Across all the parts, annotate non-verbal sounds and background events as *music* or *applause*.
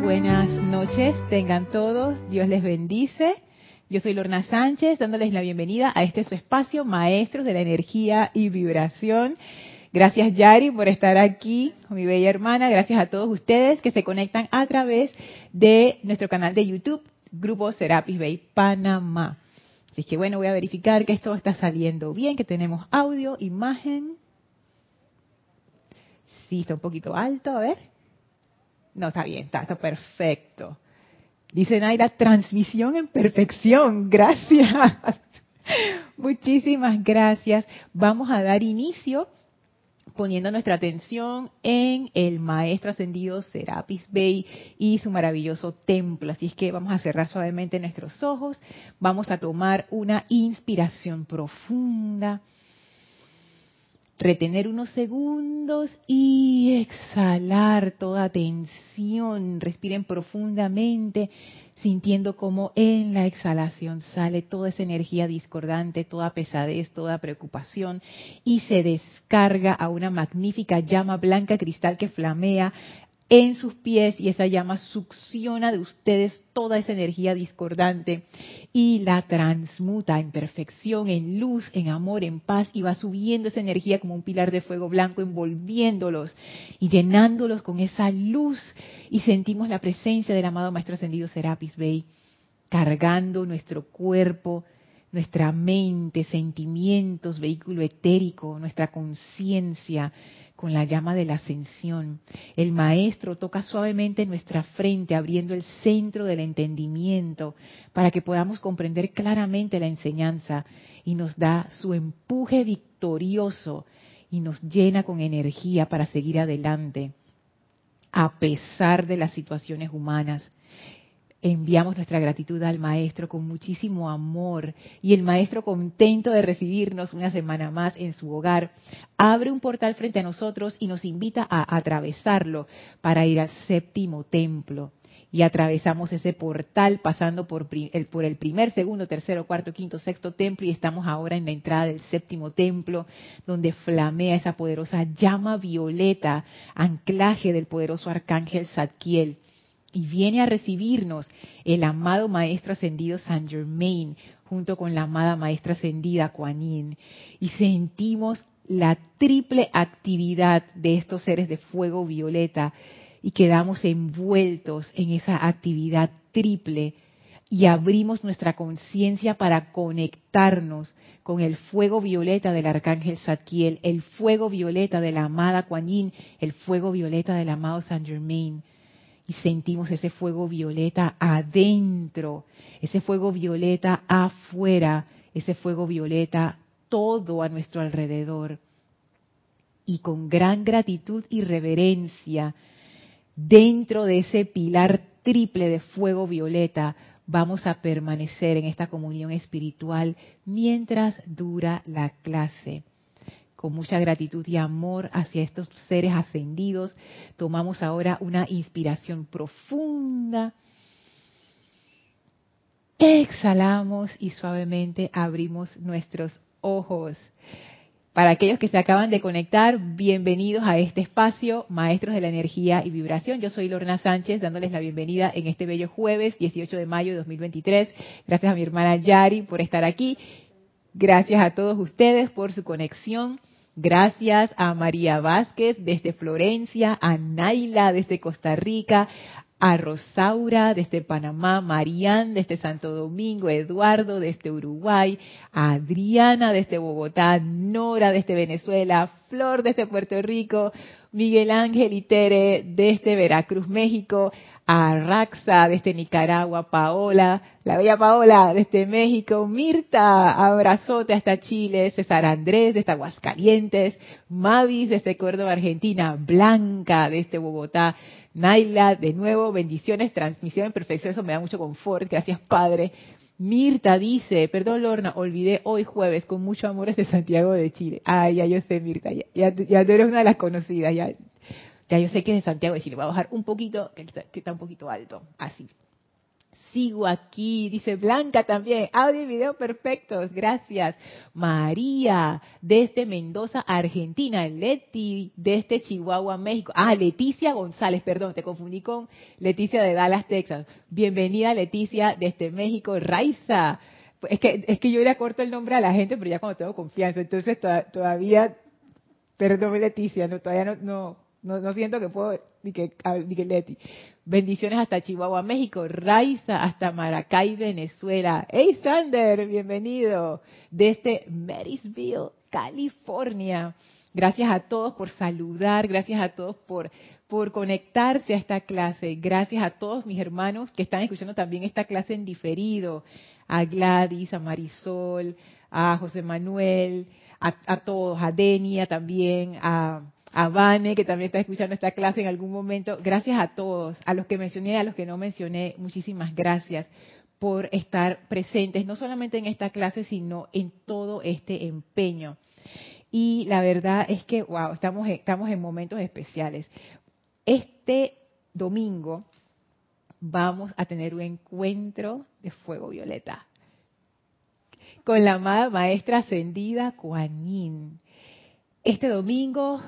Buenas noches, tengan todos, Dios les bendice. Yo soy Lorna Sánchez, dándoles la bienvenida a este su espacio, Maestros de la Energía y Vibración. Gracias Yari por estar aquí, mi bella hermana. Gracias a todos ustedes que se conectan a través de nuestro canal de YouTube, Grupo Serapis Bay Panamá. Así que bueno, voy a verificar que esto está saliendo bien, que tenemos audio, imagen. Sí, está un poquito alto, a ver. No, está bien, está, perfecto. Dice Naira, transmisión en perfección. Gracias. *laughs* Muchísimas gracias. Vamos a dar inicio poniendo nuestra atención en el maestro ascendido Serapis Bey y su maravilloso templo. Así es que vamos a cerrar suavemente nuestros ojos, vamos a tomar una inspiración profunda, retener unos segundos y exhalar toda tensión. Respiren profundamente, sintiendo como en la exhalación sale toda esa energía discordante, toda pesadez, toda preocupación y se descarga a una magnífica llama blanca cristal que flamea en sus pies y esa llama succiona de ustedes toda esa energía discordante y la transmuta en perfección, en luz, en amor, en paz y va subiendo esa energía como un pilar de fuego blanco envolviéndolos y llenándolos con esa luz y sentimos la presencia del amado Maestro Ascendido Serapis Bey cargando nuestro cuerpo, nuestra mente, sentimientos, vehículo etérico, nuestra conciencia, con la llama de la ascensión. El maestro toca suavemente nuestra frente, abriendo el centro del entendimiento para que podamos comprender claramente la enseñanza y nos da su empuje victorioso y nos llena con energía para seguir adelante a pesar de las situaciones humanas enviamos nuestra gratitud al Maestro con muchísimo amor y el Maestro contento de recibirnos una semana más en su hogar, abre un portal frente a nosotros y nos invita a atravesarlo para ir al séptimo templo. Y atravesamos ese portal pasando por el, primer, segundo, tercero, cuarto, quinto, sexto templo y estamos ahora en la entrada del séptimo templo donde flamea esa poderosa llama violeta, anclaje del poderoso arcángel Zadkiel y viene a recibirnos el amado Maestro Ascendido Saint Germain junto con la amada Maestra Ascendida Kuan. Y sentimos la triple actividad de estos seres de fuego violeta y quedamos envueltos en esa actividad triple y abrimos nuestra conciencia para conectarnos con el fuego violeta del arcángel Zadkiel, el fuego violeta de la amada Kuan el fuego violeta del amado Saint Germain y sentimos ese fuego violeta adentro, ese fuego violeta afuera, ese fuego violeta todo a nuestro alrededor. Y con gran gratitud y reverencia, dentro de ese pilar triple de fuego violeta, vamos a permanecer en esta comunión espiritual mientras dura la clase con mucha gratitud y amor hacia estos seres ascendidos, tomamos ahora una inspiración profunda. Exhalamos y suavemente abrimos nuestros ojos. Para aquellos que se acaban de conectar, bienvenidos a este espacio, Maestros de la Energía y Vibración. Yo soy Lorna Sánchez, dándoles la bienvenida en este bello jueves, 18 de mayo de 2023. Gracias a mi hermana Yari por estar aquí. Gracias a todos ustedes por su conexión. Gracias a María Vázquez desde Florencia, a Naila desde Costa Rica, a Rosaura desde Panamá, Marían desde Santo Domingo, Eduardo desde Uruguay, a Adriana desde Bogotá, Nora desde Venezuela, Flor desde Puerto Rico, Miguel Ángel y Tere desde Veracruz, México, a Raxa desde Nicaragua, Paola, la bella Paola desde México, Mirta, abrazote hasta Chile, César Andrés desde Aguascalientes, Mavis desde Córdoba, Argentina, Blanca desde Bogotá, Naila, de nuevo, bendiciones, transmisión en perfección, eso me da mucho confort, gracias Padre. Mirta dice, perdón Lorna, olvidé hoy jueves con mucho amor desde Santiago de Chile. Ay, ya yo sé Mirta, ya, ya, ya tú eres una de las conocidas, ya, ya yo sé que es de Santiago de Chile. Voy a bajar un poquito, que está, un poquito alto. Así. Sigo aquí, dice Blanca también. Audio y video perfectos, gracias. María, desde Mendoza, Argentina. Leti, desde Chihuahua, México. Ah, Leticia González, perdón, te confundí con Leticia de Dallas, Texas. Bienvenida, Leticia, desde México. Raiza, es que, es que yo le corto el nombre a la gente, pero ya cuando tengo confianza, entonces todavía, perdón Leticia, no, todavía no, no, no, siento que puedo, ni que, ni que Leti. Bendiciones hasta Chihuahua, México, Raiza hasta Maracay, Venezuela. Hey Sander, bienvenido desde Marysville, California. Gracias a todos por saludar, gracias a todos por, por conectarse a esta clase, gracias a todos mis hermanos que están escuchando también esta clase en diferido, a Gladys, a Marisol, a José Manuel, a, todos, a Denia también, a, a Vane, que también está escuchando esta clase en algún momento. Gracias a todos, a los que mencioné, a los que no mencioné, muchísimas gracias por estar presentes, no solamente en esta clase, sino en todo este empeño. Y la verdad es que, wow, estamos, estamos en momentos especiales. Este domingo vamos a tener un encuentro de fuego violeta con la amada maestra ascendida Kuan. Este domingo,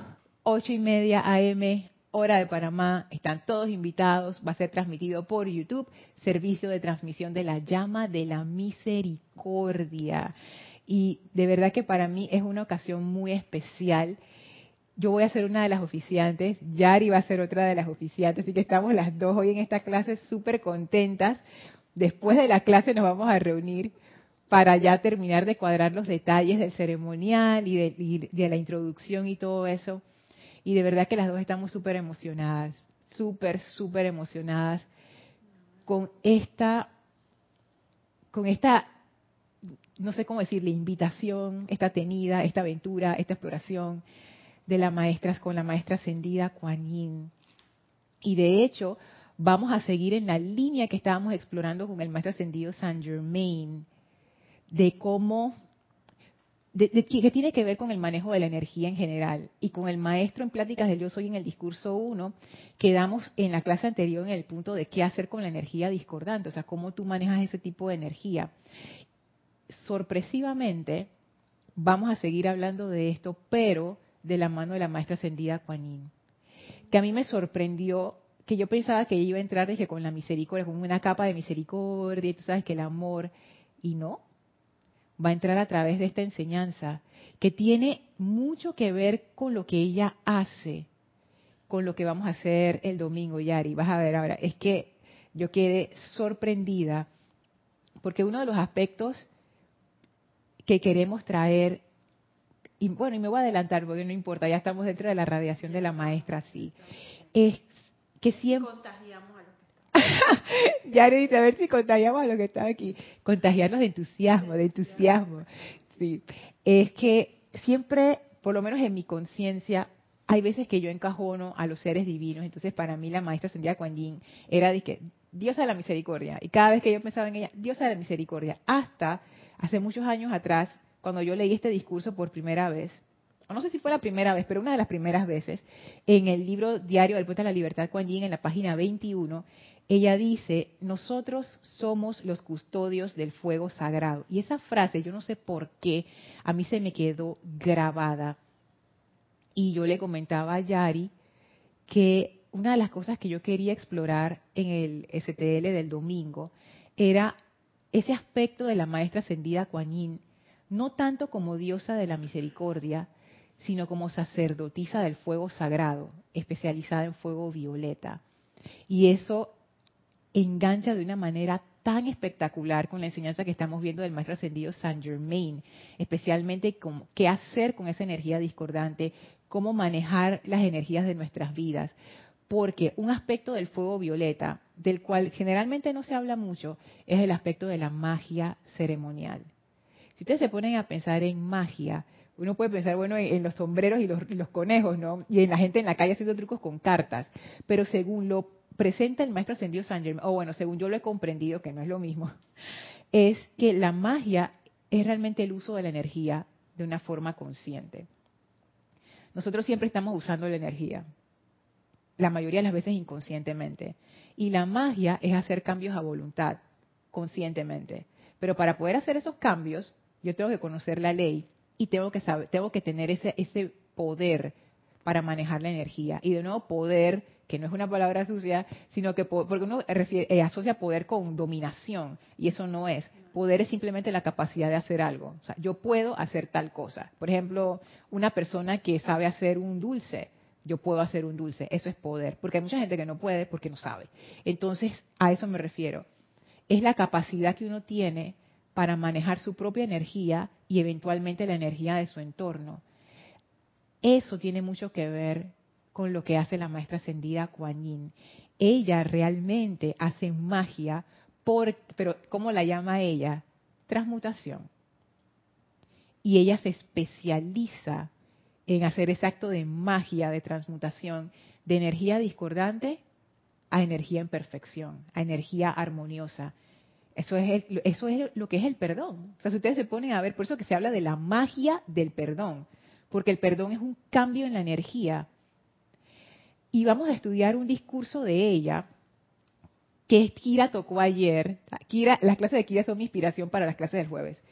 ocho y media AM, hora de Panamá, están todos invitados, va a ser transmitido por YouTube, servicio de transmisión de la llama de la misericordia. Y de verdad que para mí es una ocasión muy especial yo voy a ser una de las oficiantes, Yari va a ser otra de las oficiantes, así que estamos las dos hoy en esta clase súper contentas. Después de la clase nos vamos a reunir para ya terminar de cuadrar los detalles del ceremonial y de, de la introducción y todo eso. Y de verdad que las dos estamos súper emocionadas, súper, súper emocionadas con esta, con esta, no sé cómo decirle, invitación, esta tenida, esta aventura, esta exploración de la maestra con la maestra ascendida Kuan Yin. Y de hecho, vamos a seguir en la línea que estábamos explorando con el maestro ascendido Saint Germain, de cómo, que tiene que ver con el manejo de la energía en general. Y con el maestro en Pláticas del Yo Soy en el discurso 1, quedamos en la clase anterior en el punto de qué hacer con la energía discordante, o sea, cómo tú manejas ese tipo de energía. Sorpresivamente, vamos a seguir hablando de esto, pero de la mano de la maestra ascendida Kuan que a mí me sorprendió que yo pensaba que iba a entrar dije, con la misericordia, con una capa de misericordia, tú sabes que el amor, y no, va a entrar a través de esta enseñanza, que tiene mucho que ver con lo que ella hace, con lo que vamos a hacer el domingo, Yari. Vas a ver ahora, es que yo quedé sorprendida, porque uno de los aspectos que queremos traer y bueno, y me voy a adelantar porque no importa, ya estamos dentro de la radiación de la maestra, sí. Es que siempre... *laughs* a los que están Ya le dice, a ver si contagiamos a los que están aquí. Contagiarnos de entusiasmo, de entusiasmo. Sí. Es que siempre, por lo menos en mi conciencia, hay veces que yo encajono a los seres divinos. Entonces, para mí, la maestra Sendia Kuan Yin era de que Diosa de la misericordia. Y cada vez que yo pensaba en ella, Diosa de la misericordia. Hasta hace muchos años atrás, cuando yo leí este discurso por primera vez, o no sé si fue la primera vez, pero una de las primeras veces, en el libro Diario del Poeta de la Libertad, Kuan Yin, en la página 21, ella dice, nosotros somos los custodios del fuego sagrado. Y esa frase, yo no sé por qué, a mí se me quedó grabada. Y yo le comentaba a Yari que una de las cosas que yo quería explorar en el STL del domingo era ese aspecto de la maestra ascendida Kuan no tanto como diosa de la misericordia, sino como sacerdotisa del fuego sagrado, especializada en fuego violeta. Y eso engancha de una manera tan espectacular con la enseñanza que estamos viendo del maestro ascendido Saint Germain, especialmente qué hacer con esa energía discordante, cómo manejar las energías de nuestras vidas. Porque un aspecto del fuego violeta, del cual generalmente no se habla mucho, es el aspecto de la magia ceremonial. Si ustedes se ponen a pensar en magia, uno puede pensar, bueno, en, los sombreros y los, conejos, ¿no? Y en la gente en la calle haciendo trucos con cartas. Pero según lo presenta el maestro ascendido San Germain, o bueno, según yo lo he comprendido, que no es lo mismo, *laughs* es que la magia es realmente el uso de la energía de una forma consciente. Nosotros siempre estamos usando la energía, la mayoría de las veces inconscientemente. Y la magia es hacer cambios a voluntad conscientemente. Pero para poder hacer esos cambios, yo tengo que conocer la ley y tengo que tengo que tener ese, ese poder para manejar la energía. Y de nuevo, poder, que no es una palabra sucia, sino que porque uno eh, asocia poder con dominación, y eso no es. Poder es simplemente la capacidad de hacer algo. O sea, yo puedo hacer tal cosa. Por ejemplo, una persona que sabe hacer un dulce, yo puedo hacer un dulce, eso es poder, porque hay mucha gente que no puede porque no sabe. Entonces, a eso me refiero. Es la capacidad que uno tiene para manejar su propia energía y eventualmente la energía de su entorno. Eso tiene mucho que ver con lo que hace la maestra ascendida Kuan Yin. Ella realmente hace magia, pero ¿cómo la llama ella? Transmutación. Y ella se especializa en hacer ese acto de magia, de transmutación, de energía discordante a energía en perfección, a energía armoniosa. Eso es, eso es lo que es el perdón. O sea, si ustedes se ponen a ver, por eso que se habla de la magia del perdón porque el perdón es un cambio en la energía. Y vamos a estudiar un discurso de ella que Kira tocó ayer. Kira, las clases de Kira son mi inspiración para las clases del jueves.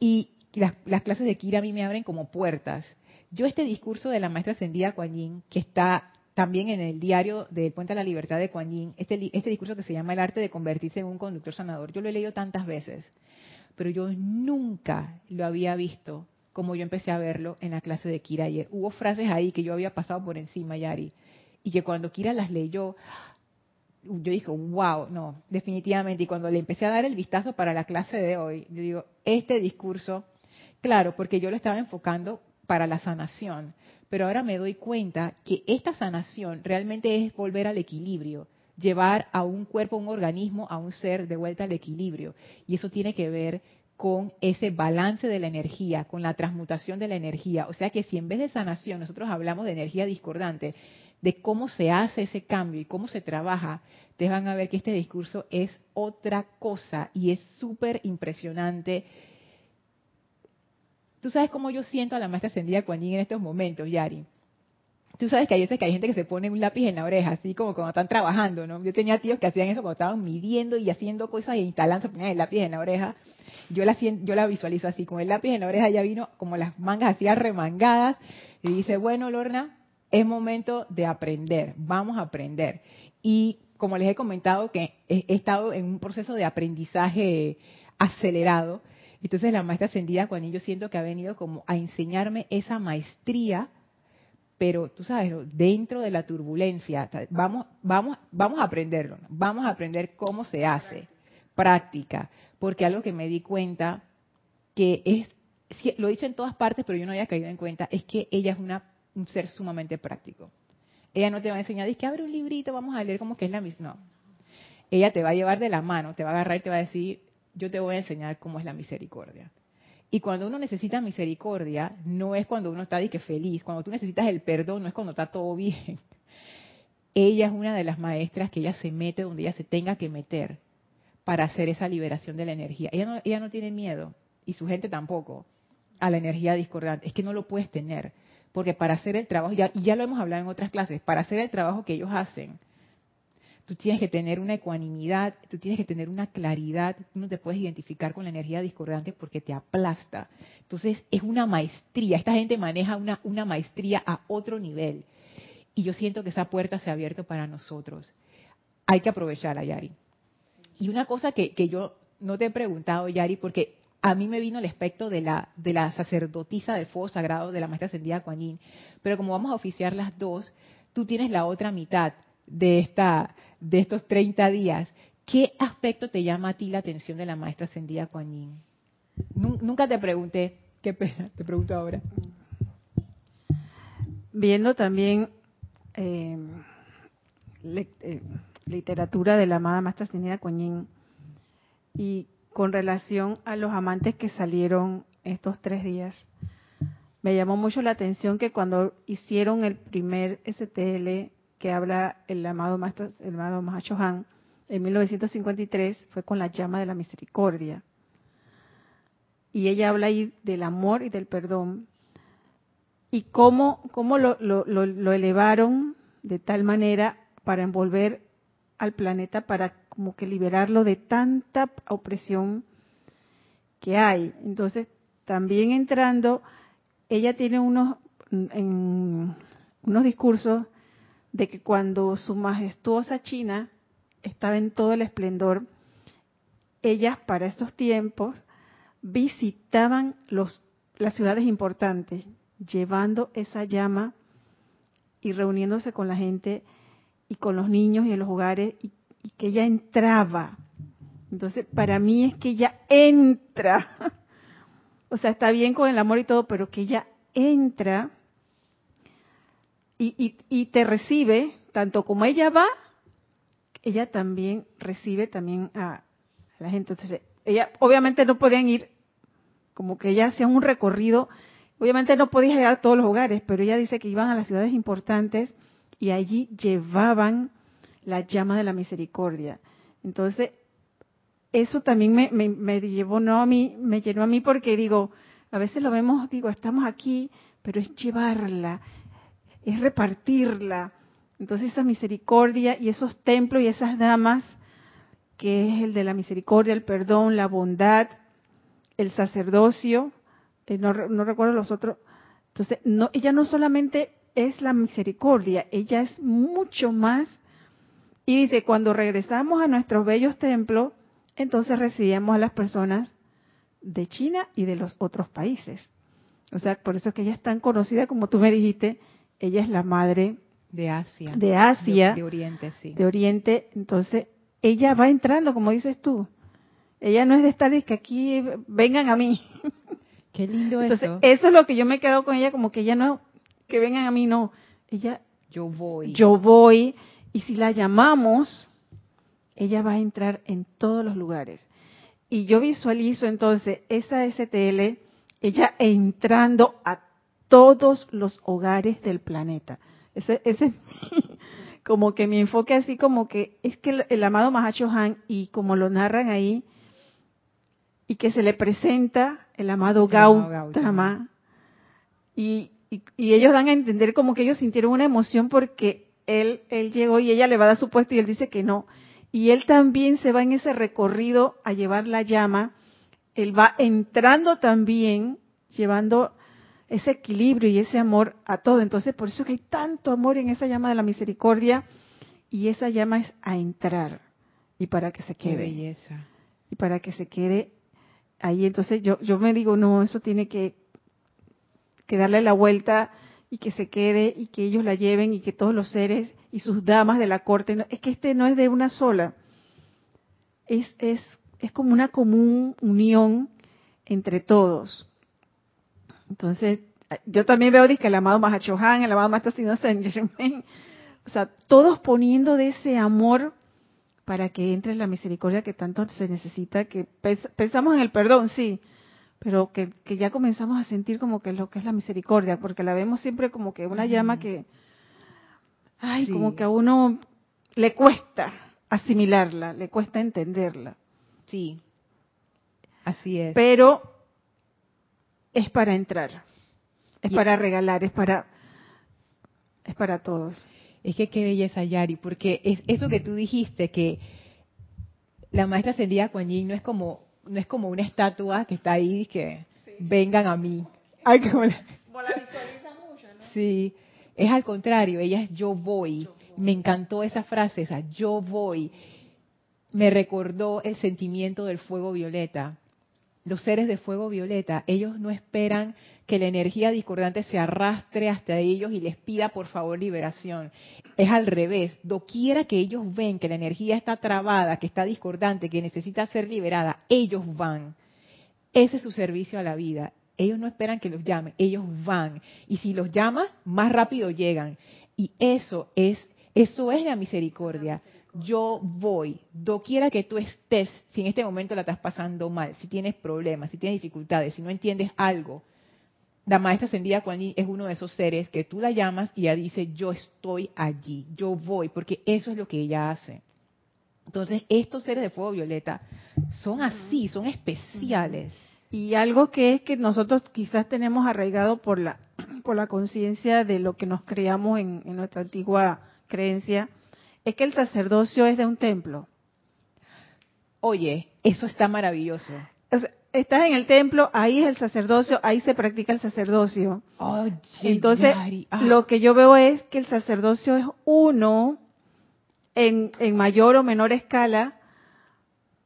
Y las, clases de Kira a mí me abren como puertas. Yo este discurso de la maestra ascendida Kuan Yin, que está también en el diario del Puente a la Libertad de Kuan Yin, este, este discurso que se llama El arte de convertirse en un conductor sanador, yo lo he leído tantas veces, pero yo nunca lo había visto como yo empecé a verlo en la clase de Kira ayer. Hubo frases ahí que yo había pasado por encima, Yari, y que cuando Kira las leyó, yo dije, wow, no, definitivamente. Y cuando le empecé a dar el vistazo para la clase de hoy, yo digo, este discurso, claro, porque yo lo estaba enfocando para la sanación, pero ahora me doy cuenta que esta sanación realmente es volver al equilibrio, llevar a un cuerpo, a un organismo, a un ser de vuelta al equilibrio. Y eso tiene que ver con ese balance de la energía, con la transmutación de la energía. O sea que si en vez de sanación nosotros hablamos de energía discordante, de cómo se hace ese cambio y cómo se trabaja, te van a ver que este discurso es otra cosa y es súper impresionante. Tú sabes cómo yo siento a la maestra ascendida Kuan en estos momentos, Yari. Tú sabes que hay veces que hay gente que se pone un lápiz en la oreja, así como cuando están trabajando, ¿no? Yo tenía tíos que hacían eso cuando estaban midiendo y haciendo cosas e instalando, ponían el lápiz en la oreja yo la, yo la visualizo así, con el lápiz en la oreja ya vino como las mangas así remangadas y dice, bueno, Lorna, es momento de aprender, vamos a aprender. Y como les he comentado que he, estado en un proceso de aprendizaje acelerado, entonces la maestra ascendida, cuando yo siento que ha venido como a enseñarme esa maestría, pero tú sabes, dentro de la turbulencia, vamos, vamos, vamos a aprenderlo, vamos a aprender cómo se hace, práctica, porque algo que me di cuenta que es, lo he dicho en todas partes, pero yo no había caído en cuenta, es que ella es una, un ser sumamente práctico. Ella no te va a enseñar, dice que abre un librito, vamos a leer como que es la misma. No. Ella te va a llevar de la mano, te va a agarrar y te va a decir, yo te voy a enseñar cómo es la misericordia. Y cuando uno necesita misericordia, no es cuando uno está que feliz, cuando tú necesitas el perdón, no es cuando está todo bien. Ella es una de las maestras que ella se mete donde ella se tenga que meter para hacer esa liberación de la energía. Ella no, ella no tiene miedo, y su gente tampoco, a la energía discordante. Es que no lo puedes tener, porque para hacer el trabajo, ya, y ya lo hemos hablado en otras clases, para hacer el trabajo que ellos hacen, tú tienes que tener una ecuanimidad, tú tienes que tener una claridad, tú no te puedes identificar con la energía discordante porque te aplasta. Entonces es una maestría, esta gente maneja una, una maestría a otro nivel. Y yo siento que esa puerta se ha abierto para nosotros. Hay que aprovecharla, Yari. Y una cosa que, yo no te he preguntado, Yari, porque a mí me vino el aspecto de la, de la sacerdotisa del fuego sagrado de la maestra ascendida Kuan pero como vamos a oficiar las dos, tú tienes la otra mitad de, esta, de estos 30 días. ¿Qué aspecto te llama a ti la atención de la maestra ascendida Kuan Nunca te pregunté, qué pena, te pregunto ahora. Viendo también eh, eh literatura de la amada Maestra Ascendida Coñín y con relación a los amantes que salieron estos tres días, me llamó mucho la atención que cuando hicieron el primer STL que habla el amado Maestro, el amado Han en 1953 fue con la llama de la misericordia. Y ella habla ahí del amor y del perdón y cómo, cómo lo, lo, lo elevaron de tal manera para envolver al planeta para como que liberarlo de tanta opresión que hay. Entonces, también entrando, ella tiene unos, unos discursos de que cuando su majestuosa China estaba en todo el esplendor, ellas para estos tiempos visitaban los, las ciudades importantes, llevando esa llama y reuniéndose con la gente y con los niños y en los hogares que ella entraba. Entonces, para mí es que ella entra. *laughs* o sea, está bien con el amor y todo, pero que ella entra y, y, te recibe, tanto como ella va, ella también recibe también a, la gente. Entonces, ella obviamente no podían ir, como que ella hacía un recorrido, obviamente no podía llegar a todos los hogares, pero ella dice que iban a las ciudades importantes y allí llevaban la llama de la misericordia. Entonces, eso también me, me, llevó no a mí, me llenó a mí porque digo, a veces lo vemos, digo, estamos aquí, pero es llevarla, es repartirla. Entonces esa misericordia y esos templos y esas damas, que es el de la misericordia, el perdón, la bondad, el sacerdocio, eh, no, no recuerdo los otros. Entonces, no, ella no solamente es la misericordia, ella es mucho más. Y dice, cuando regresamos a nuestros bellos templos, entonces recibíamos a las personas de China y de los otros países. O sea, por eso es que ella es tan conocida, como tú me dijiste, ella es la madre de Asia. De Asia. De, Oriente, sí. De Oriente. Entonces, ella va entrando, como dices tú. Ella no es de estar y que aquí vengan a mí. Qué lindo Entonces, eso. es lo que yo me quedo con ella, como que ella no que vengan a mí, no. Ella, yo voy. Yo voy. Y si la llamamos, ella va a entrar en todos los lugares. Y yo visualizo entonces esa STL, ella entrando a todos los hogares del planeta. Ese, ese *laughs* como que mi enfoque así como que es que el, el amado Mahacho Han y como lo narran ahí y que se le presenta el amado Gautama y y, ellos dan a entender como que ellos sintieron una emoción porque él, él llegó y ella le va a dar su puesto y él dice que no. Y él también se va en ese recorrido a llevar la llama. Él va entrando también, llevando ese equilibrio y ese amor a todo. Entonces, por eso que hay tanto amor en esa llama de la misericordia y esa llama es a entrar y para que se quede. belleza. Y para que se quede ahí. Entonces, yo, yo me digo, no, eso tiene que que darle la vuelta y que se quede y que ellos la lleven y que todos los seres y sus damas de la corte, es que este no es de una sola, es, es, es como una común unión entre todos. Entonces, yo también veo que el amado Mahachohan, el amado Maestro Saint Germain, o sea, todos poniendo de ese amor para que entre la misericordia que tanto se necesita, que pensamos en el perdón, sí, pero que, ya comenzamos a sentir como que lo que es la misericordia, porque la vemos siempre como que una llama que, ay, como que a uno le cuesta asimilarla, le cuesta entenderla. Sí, así es. Pero es para entrar, es para regalar, es para, es para todos. Es que qué belleza, Yari, porque es eso que tú dijiste, que la maestra ascendida Kuan no es como no es como una estatua que está ahí y que vengan a mí. Ay, como la... visualiza mucho, ¿no? Sí, es al contrario, ella es yo voy. Me encantó esa frase, esa yo voy. Me recordó el sentimiento del fuego violeta los seres de fuego violeta, ellos no esperan que la energía discordante se arrastre hasta ellos y les pida por favor liberación. Es al revés. Doquiera que ellos ven que la energía está trabada, que está discordante, que necesita ser liberada, ellos van. Ese es su servicio a la vida. Ellos no esperan que los llamen, ellos van. Y si los llaman, más rápido llegan. Y eso es, eso es la misericordia yo voy, doquiera que tú estés, si en este momento la estás pasando mal, si tienes problemas, si tienes dificultades, si no entiendes algo, la maestra ascendida Kuan es uno de esos seres que tú la llamas y ella dice, yo estoy allí, yo voy, porque eso es lo que ella hace. Entonces, estos seres de fuego violeta son así, son especiales. Y algo que es que nosotros quizás tenemos arraigado por la, *clears throat* por la conciencia de lo que nos creamos en nuestra antigua creencia, es que el sacerdocio es de un templo. Oye, eso está maravilloso. estás en el templo, ahí es el sacerdocio, ahí se practica el sacerdocio. Oye, Entonces, ah. lo que yo veo es que el sacerdocio es uno en, en mayor o menor escala,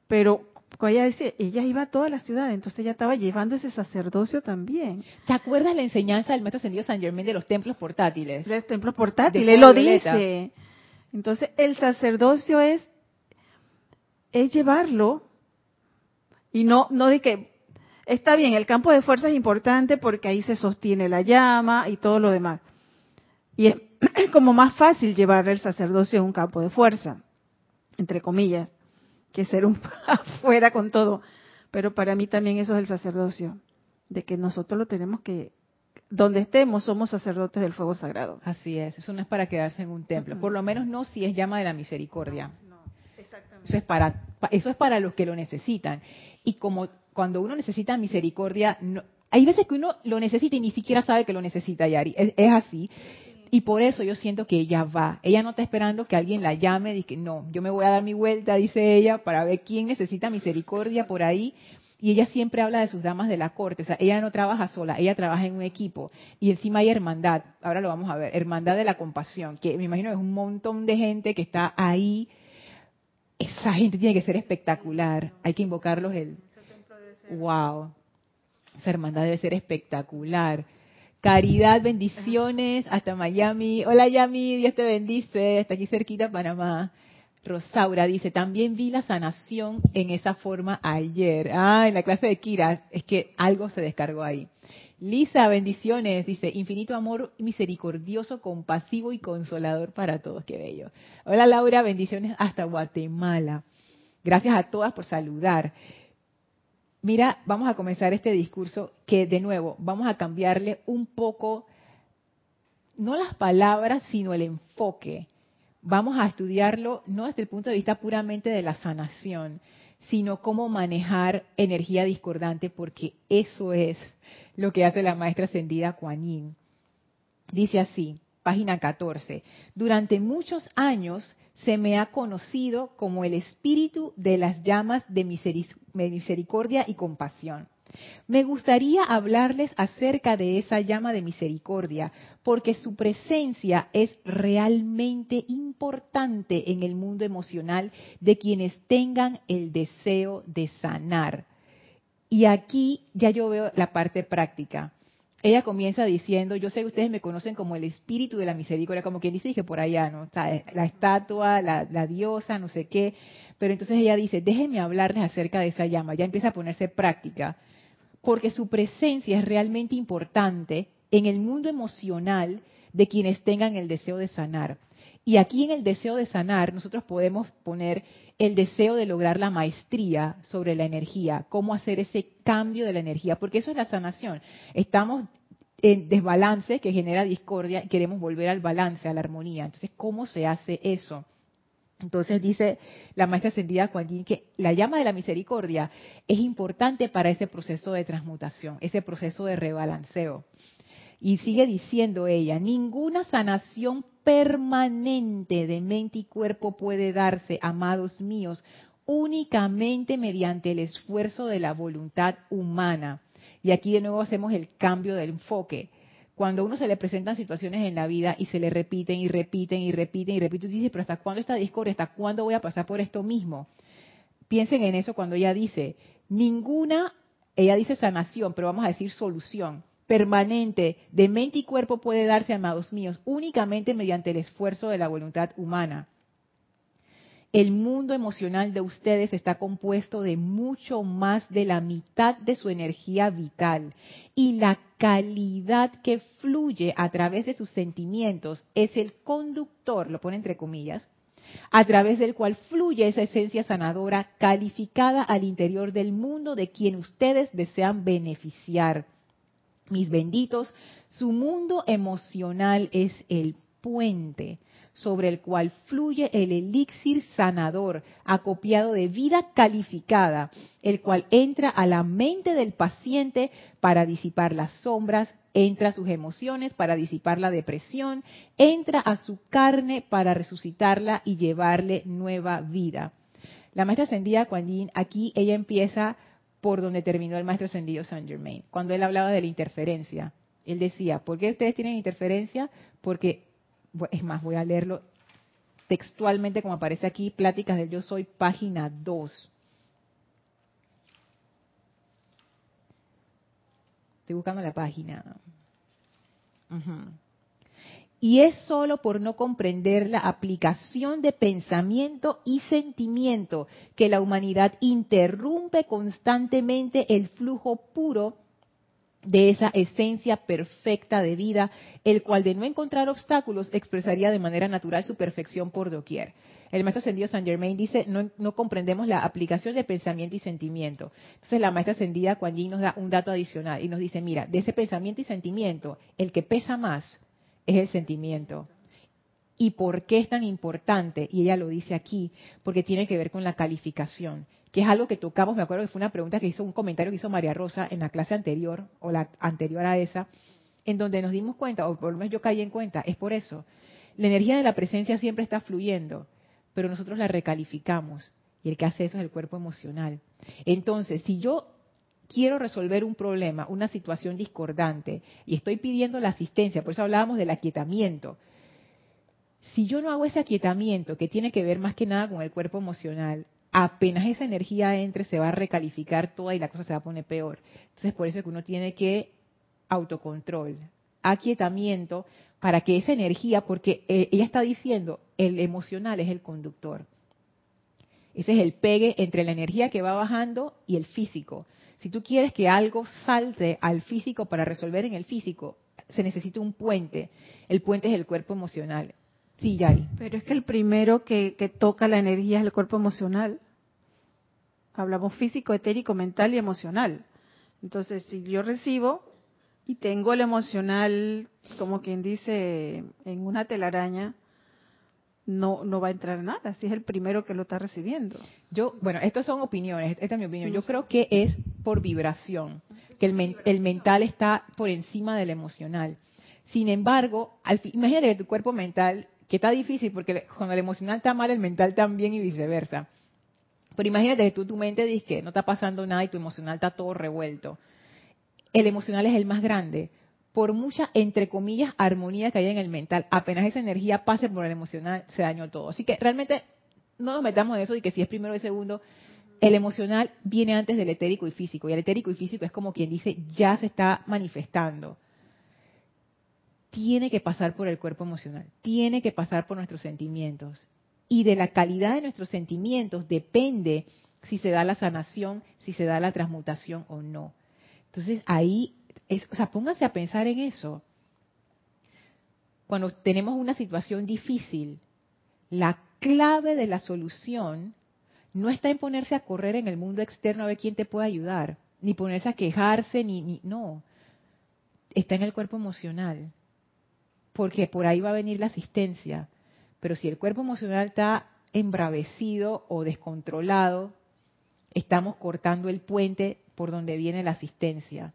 pero ella dice, ella iba a toda la ciudad, entonces ella estaba llevando ese sacerdocio también. ¿Te acuerdas la enseñanza del maestro ascendido San Germán de los templos portátiles? De los templos portátiles, él lo dice. Entonces, el sacerdocio es, es llevarlo y no, no de que, está bien, el campo de fuerza es importante porque ahí se sostiene la llama y todo lo demás. Y es *clears throat* como más fácil llevar el sacerdocio a un campo de fuerza, entre comillas que ser un *laughs* afuera con todo. Pero para mí también eso es el sacerdocio, de que nosotros lo tenemos que, donde estemos, somos sacerdotes del fuego sagrado. Así es, eso no es para quedarse en un templo, por lo menos no si es llama de la misericordia. Eso es para, eso es para los que lo necesitan. Y como cuando uno necesita misericordia, no, hay veces que uno lo necesita y ni siquiera sabe que lo necesita, Yari. es así. Y por eso yo siento que ella va. Ella no está esperando que alguien la llame y que no, yo me voy a dar mi vuelta, dice ella, para ver quién necesita misericordia por ahí. Y ella siempre habla de sus damas de la corte. O sea, ella no trabaja sola, ella trabaja en un equipo. Y encima hay hermandad. Ahora lo vamos a ver. Hermandad de la compasión, que me imagino es un montón de gente que está ahí. Esa gente tiene que ser espectacular. Hay que invocarlos el... ¡Wow! Esa hermandad debe ser espectacular. Caridad, bendiciones, hasta Miami. Hola Yami, Dios te bendice, está aquí cerquita Panamá. Rosaura dice, también vi la sanación en esa forma ayer. Ah, en la clase de Kira, es que algo se descargó ahí. Lisa, bendiciones, dice, infinito amor misericordioso, compasivo y consolador para todos, qué bello. Hola Laura, bendiciones hasta Guatemala. Gracias a todas por saludar. Mira, vamos a comenzar este discurso que de nuevo vamos a cambiarle un poco, no las palabras, sino el enfoque. Vamos a estudiarlo no desde el punto de vista puramente de la sanación, sino cómo manejar energía discordante, porque eso es lo que hace la maestra ascendida Kuan Dice así, página 14. Durante muchos años se me ha conocido como el espíritu de las llamas de misericordia y compasión. Me gustaría hablarles acerca de esa llama de misericordia, porque su presencia es realmente importante en el mundo emocional de quienes tengan el deseo de sanar. Y aquí ya yo veo la parte práctica ella comienza diciendo, yo sé que ustedes me conocen como el espíritu de la misericordia, como quien dice, dije por allá, ¿no? la estatua, la, diosa, no sé qué. Pero entonces ella dice, déjenme hablarles acerca de esa llama. Ya empieza a ponerse práctica, porque su presencia es realmente importante en el mundo emocional de quienes tengan el deseo de sanar. Y aquí en el deseo de sanar, nosotros podemos poner el deseo de lograr la maestría sobre la energía, cómo hacer ese cambio de la energía, porque eso es la sanación. Estamos en desbalance que genera discordia y queremos volver al balance, a la armonía. Entonces, ¿cómo se hace eso? Entonces dice la maestra ascendida Kuan Yin que la llama de la misericordia es importante para ese proceso de transmutación, ese proceso de rebalanceo. Y sigue diciendo ella, ninguna sanación permanente de mente y cuerpo puede darse, amados míos, únicamente mediante el esfuerzo de la voluntad humana. Y aquí de nuevo hacemos el cambio del enfoque. Cuando a uno se le presentan situaciones en la vida y se le repiten y repiten y repiten y repiten, dice, pero ¿hasta cuándo esta discordia? ¿Hasta cuándo voy a pasar por esto mismo? Piensen en eso cuando ella dice, ninguna, ella dice sanación, pero vamos a decir solución permanente de mente y cuerpo puede darse, amados míos, únicamente mediante el esfuerzo de la voluntad humana. El mundo emocional de ustedes está compuesto de mucho más de la mitad de su energía vital y la calidad que fluye a través de sus sentimientos es el conductor, lo pone entre comillas, a través del cual fluye esa esencia sanadora calificada al interior del mundo de quien ustedes desean beneficiar mis benditos, su mundo emocional es el puente. sobre el cual fluye el elixir sanador, acopiado de vida calificada, el cual entra a la mente del paciente para disipar las sombras, entra a sus emociones para disipar la depresión, entra a su carne para resucitarla y llevarle nueva vida. La maestra ascendida Kuan aquí ella empieza por donde terminó el maestro ascendido Saint Germain, cuando él hablaba de la interferencia. Él decía, ¿por qué ustedes tienen interferencia? Porque, es más, voy a leerlo textualmente como aparece aquí, Pláticas del Yo Soy, página 2. Estoy buscando la página. Y es solo por no comprender la aplicación de pensamiento y sentimiento que la humanidad interrumpe constantemente el flujo puro de esa esencia perfecta de vida, el cual de no encontrar obstáculos expresaría de manera natural su perfección por doquier. El maestro ascendido Saint Germain dice, no, no, comprendemos la aplicación de pensamiento y sentimiento. Entonces la maestra ascendida Kuan Yin nos da un dato adicional y nos dice, mira, de ese pensamiento y sentimiento, el que pesa más es el sentimiento. ¿Y por qué es tan importante? Y ella lo dice aquí, porque tiene que ver con la calificación, que es algo que tocamos, me acuerdo que fue una pregunta que hizo un comentario que hizo María Rosa en la clase anterior, o la anterior a esa, en donde nos dimos cuenta, o por lo menos yo caí en cuenta, es por eso. La energía de la presencia siempre está fluyendo, pero nosotros la recalificamos, y el que hace eso es el cuerpo emocional. Entonces, si yo quiero resolver un problema, una situación discordante, y estoy pidiendo la asistencia, por eso hablábamos del aquietamiento. Si yo no hago ese aquietamiento, que tiene que ver más que nada con el cuerpo emocional, apenas esa energía entre, se va a recalificar toda y la cosa se va a poner peor. Entonces, por eso es que uno tiene que autocontrol, aquietamiento, para que esa energía, porque eh, ella está diciendo, el emocional es el conductor. Ese es el pegue entre la energía que va bajando y el físico. Si tú quieres que algo salte al físico para resolver en el físico, se necesita un puente. El puente es el cuerpo emocional. Sí, Yari. Pero es que el primero que, toca la energía es el cuerpo emocional. Hablamos físico, etérico, mental y emocional. Entonces, si yo recibo y tengo el emocional, como quien dice, en una telaraña, no, no va a entrar nada, si es el primero que lo está recibiendo. Yo, bueno, estas son opiniones, esta es mi opinión. Yo creo que es por vibración, que el, el mental está por encima del emocional. Sin embargo, al, imagínate que tu cuerpo mental, que está difícil porque cuando el emocional está mal, el mental también y viceversa. Pero imagínate que tú tu mente dices que no está pasando nada y tu emocional está todo revuelto. El emocional es el más grande por mucha, entre comillas, armonía que haya en el mental, apenas esa energía pase por el emocional, se dañó todo. Así que realmente no nos metamos en eso de que si es primero o segundo, el emocional viene antes del etérico y físico. Y el etérico y físico es como quien dice, ya se está manifestando. Tiene que pasar por el cuerpo emocional, tiene que pasar por nuestros sentimientos. Y de la calidad de nuestros sentimientos depende si se da la sanación, si se da la transmutación o no. Entonces ahí o sea, pónganse a pensar en eso. Cuando tenemos una situación difícil, la clave de la solución no está en ponerse a correr en el mundo externo a ver quién te puede ayudar, ni ponerse a quejarse, ni, ni no. Está en el cuerpo emocional, porque por ahí va a venir la asistencia. Pero si el cuerpo emocional está embravecido o descontrolado, estamos cortando el puente por donde viene la asistencia.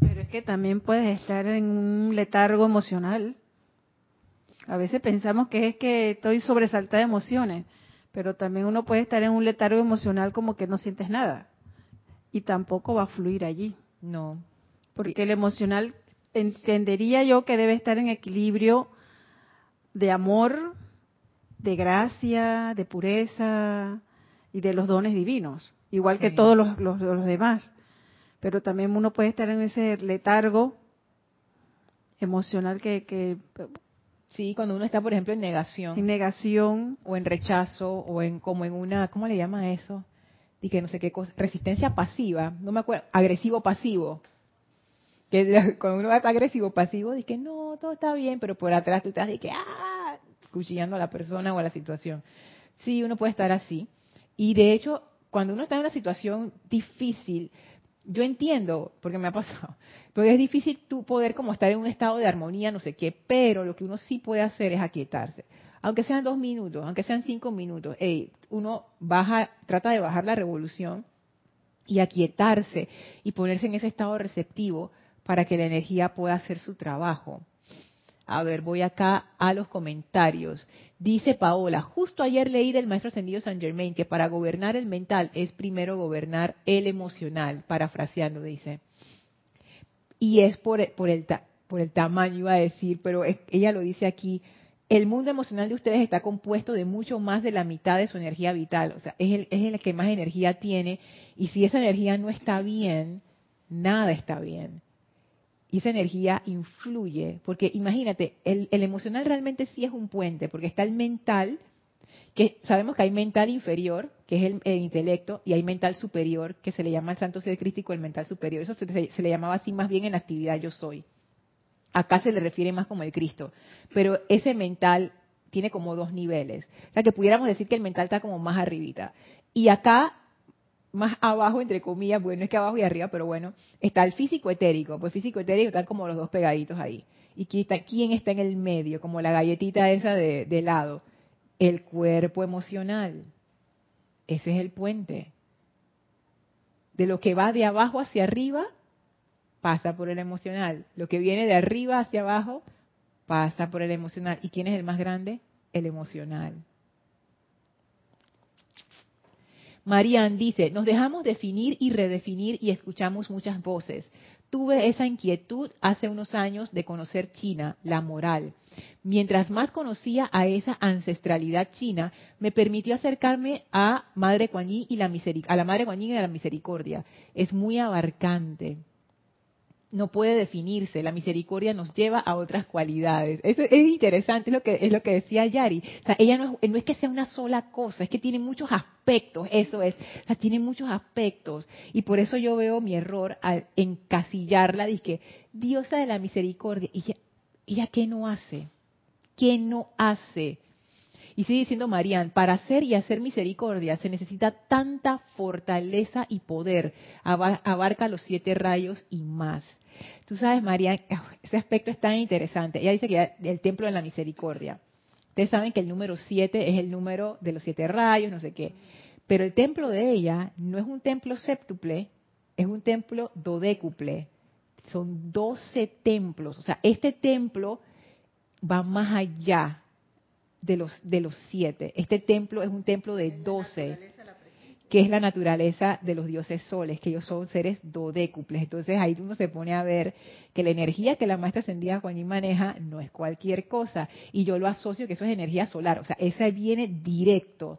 Pero es que también puedes estar en un letargo emocional. A veces pensamos que es que estoy sobresaltada de emociones, pero también uno puede estar en un letargo emocional como que no sientes nada. Y tampoco va a fluir allí. No. Porque el emocional entendería yo que debe estar en equilibrio de amor, de gracia, de pureza y de los dones divinos, igual que todos los, los demás pero también uno puede estar en ese letargo emocional que, sí cuando uno está por ejemplo en negación. En negación. O en rechazo o en como en una cómo le llama eso y que no sé qué cosa resistencia pasiva. No me acuerdo agresivo pasivo. Que cuando uno está agresivo pasivo dice que no todo está bien pero por atrás tú estás de que ah cuchillando a la persona o a la situación. Sí uno puede estar así. Y de hecho cuando uno está en una situación difícil yo entiendo, porque me ha pasado, *laughs* pero es difícil tú poder como estar en un estado de armonía, no sé qué, pero lo que uno sí puede hacer es aquietarse. Aunque sean dos minutos, aunque sean cinco minutos, uno baja, trata de bajar la revolución y aquietarse y ponerse en ese estado receptivo para que la energía pueda hacer su trabajo. A ver, voy acá a los comentarios. Dice Paola, justo ayer leí del maestro ascendido San Germain que para gobernar el mental es primero gobernar el emocional, parafraseando, dice. Y es por, por, el, por el tamaño, iba a decir, pero ella lo dice aquí, el mundo emocional de ustedes está compuesto de mucho más de la mitad de su energía vital, o sea, es el, es el que más energía tiene, y si esa energía no está bien, nada está bien y esa energía influye, porque imagínate, el, emocional realmente sí es un puente, porque está el mental, que sabemos que hay mental inferior, que es el, intelecto, y hay mental superior, que se le llama el santo ser crístico el mental superior. Eso se, se, le llamaba así más bien en la actividad yo soy. Acá se le refiere más como el Cristo. Pero ese mental tiene como dos niveles. O sea, que pudiéramos decir que el mental está como más arribita. Y acá más abajo, entre comillas, bueno, es que abajo y arriba, pero bueno, está el físico etérico. Pues físico etérico están como los dos pegaditos ahí. ¿Y quién está, quién está en el medio? Como la galletita esa de, de lado. El cuerpo emocional. Ese es el puente. De lo que va de abajo hacia arriba, pasa por el emocional. Lo que viene de arriba hacia abajo, pasa por el emocional. ¿Y quién es el más grande? El emocional. Marian dice, nos dejamos definir y redefinir y escuchamos muchas voces. Tuve esa inquietud hace unos años de conocer China, la moral. Mientras más conocía a esa ancestralidad china, me permitió acercarme a Madre y la a la Madre Kuan y a la misericordia. Es muy abarcante no puede definirse. La misericordia nos lleva a otras cualidades. Eso es interesante, es lo que, es lo que decía Yari. O sea, ella no es, no es que sea una sola cosa, es que tiene muchos aspectos, eso es. O sea, tiene muchos aspectos. Y por eso yo veo mi error al encasillarla, que diosa de la misericordia. ¿Y ella, ella qué no hace? ¿Qué no hace? Y sigue diciendo Marían, para hacer y hacer misericordia se necesita tanta fortaleza y poder, abarca los siete rayos y más. Tú sabes, María, *laughs* ese aspecto es tan interesante. Ella dice que el templo de la misericordia. Ustedes saben que el número siete es el número de los siete rayos, no sé qué. Pero el templo de ella no es un templo séptuple, es un templo dodécuple. Son doce templos. O sea, este templo va más allá de los, de los siete. Este templo es un templo de doce que es la naturaleza de los dioses soles, que ellos son seres dodécuples. Entonces ahí uno se pone a ver que la energía que la maestra ascendida Juanín maneja no es cualquier cosa. Y yo lo asocio que eso es energía solar, o sea, esa viene directo.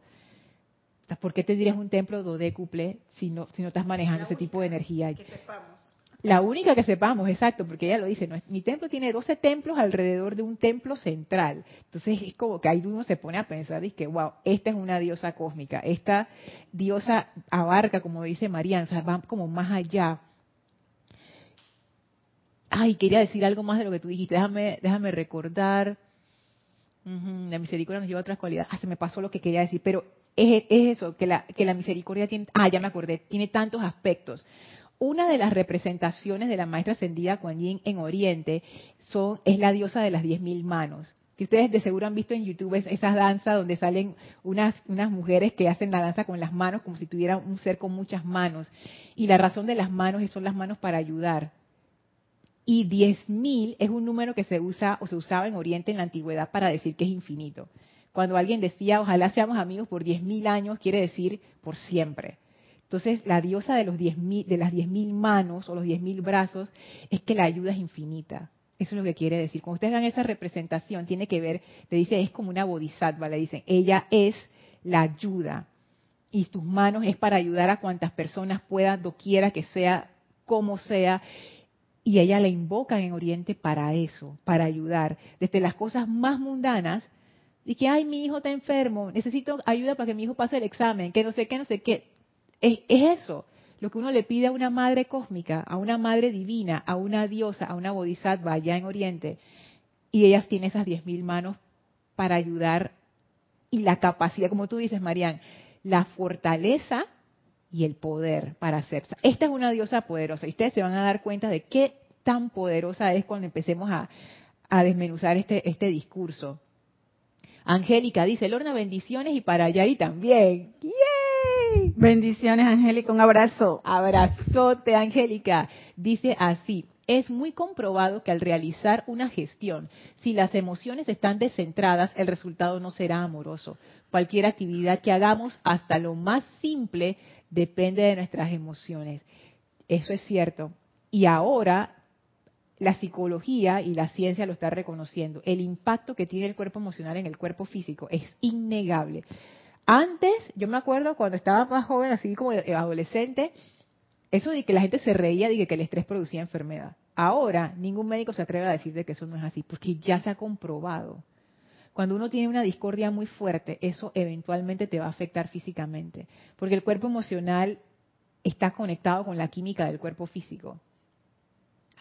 ¿Por qué tendrías un templo dodécuple si no, si no estás manejando ese tipo de energía? Que sepamos. La única que sepamos, exacto, porque ella lo dice, no, mi templo tiene 12 templos alrededor de un templo central. Entonces es como que ahí uno se pone a pensar, y que, wow, esta es una diosa cósmica, esta diosa abarca, como dice María, va como más allá. Ay, quería decir algo más de lo que tú dijiste, déjame, déjame recordar. la misericordia nos lleva a otras cualidades. Ah, se me pasó lo que quería decir, pero es, es eso, que la, que la misericordia tiene, ah, ya me acordé, tiene tantos aspectos una de las representaciones de la maestra ascendida Kuan Yin en Oriente son, es la diosa de las diez mil manos. Que ustedes de seguro han visto en YouTube esas danzas donde salen unas, unas mujeres que hacen la danza con las manos como si tuvieran un ser con muchas manos. Y la razón de las manos es son las manos para ayudar. Y diez mil es un número que se usa o se usaba en Oriente en la antigüedad para decir que es infinito. Cuando alguien decía, ojalá seamos amigos por diez mil años, quiere decir por siempre. Entonces, la diosa de, los diez de las diez mil manos o los diez mil brazos es que la ayuda es infinita. Eso es lo que quiere decir. Cuando ustedes vean esa representación, tiene que ver, le dice, es como una bodhisattva, le dicen, ella es la ayuda. Y tus manos es para ayudar a cuantas personas puedan, doquiera que sea, como sea. Y ella la invocan en Oriente para eso, para ayudar. Desde las cosas más mundanas, y que, ay, mi hijo está enfermo, necesito ayuda para que mi hijo pase el examen, que no sé qué, no sé qué. Es, eso, lo que uno le pide a una madre cósmica, a una madre divina, a una diosa, a una bodhisattva allá en Oriente. Y ellas tienen esas diez mil manos para ayudar y la capacidad, como tú dices, Marian, la fortaleza y el poder para hacer. Esta es una diosa poderosa y ustedes se van a dar cuenta de qué tan poderosa es cuando empecemos a, desmenuzar este, este discurso. Angélica dice, Lorna, bendiciones y para Yari también. Bendiciones, Angélica, un abrazo. Abrazote, Angélica. Dice así, es muy comprobado que al realizar una gestión, si las emociones están descentradas, el resultado no será amoroso. Cualquier actividad que hagamos, hasta lo más simple, depende de nuestras emociones. Eso es cierto. Y ahora la psicología y la ciencia lo está reconociendo. El impacto que tiene el cuerpo emocional en el cuerpo físico es innegable. Antes, yo me acuerdo cuando estaba más joven, así como adolescente, eso de que la gente se reía de que el estrés producía enfermedad. Ahora, ningún médico se atreve a decir de que eso no es así, porque ya se ha comprobado. Cuando uno tiene una discordia muy fuerte, eso eventualmente te va a afectar físicamente, porque el cuerpo emocional está conectado con la química del cuerpo físico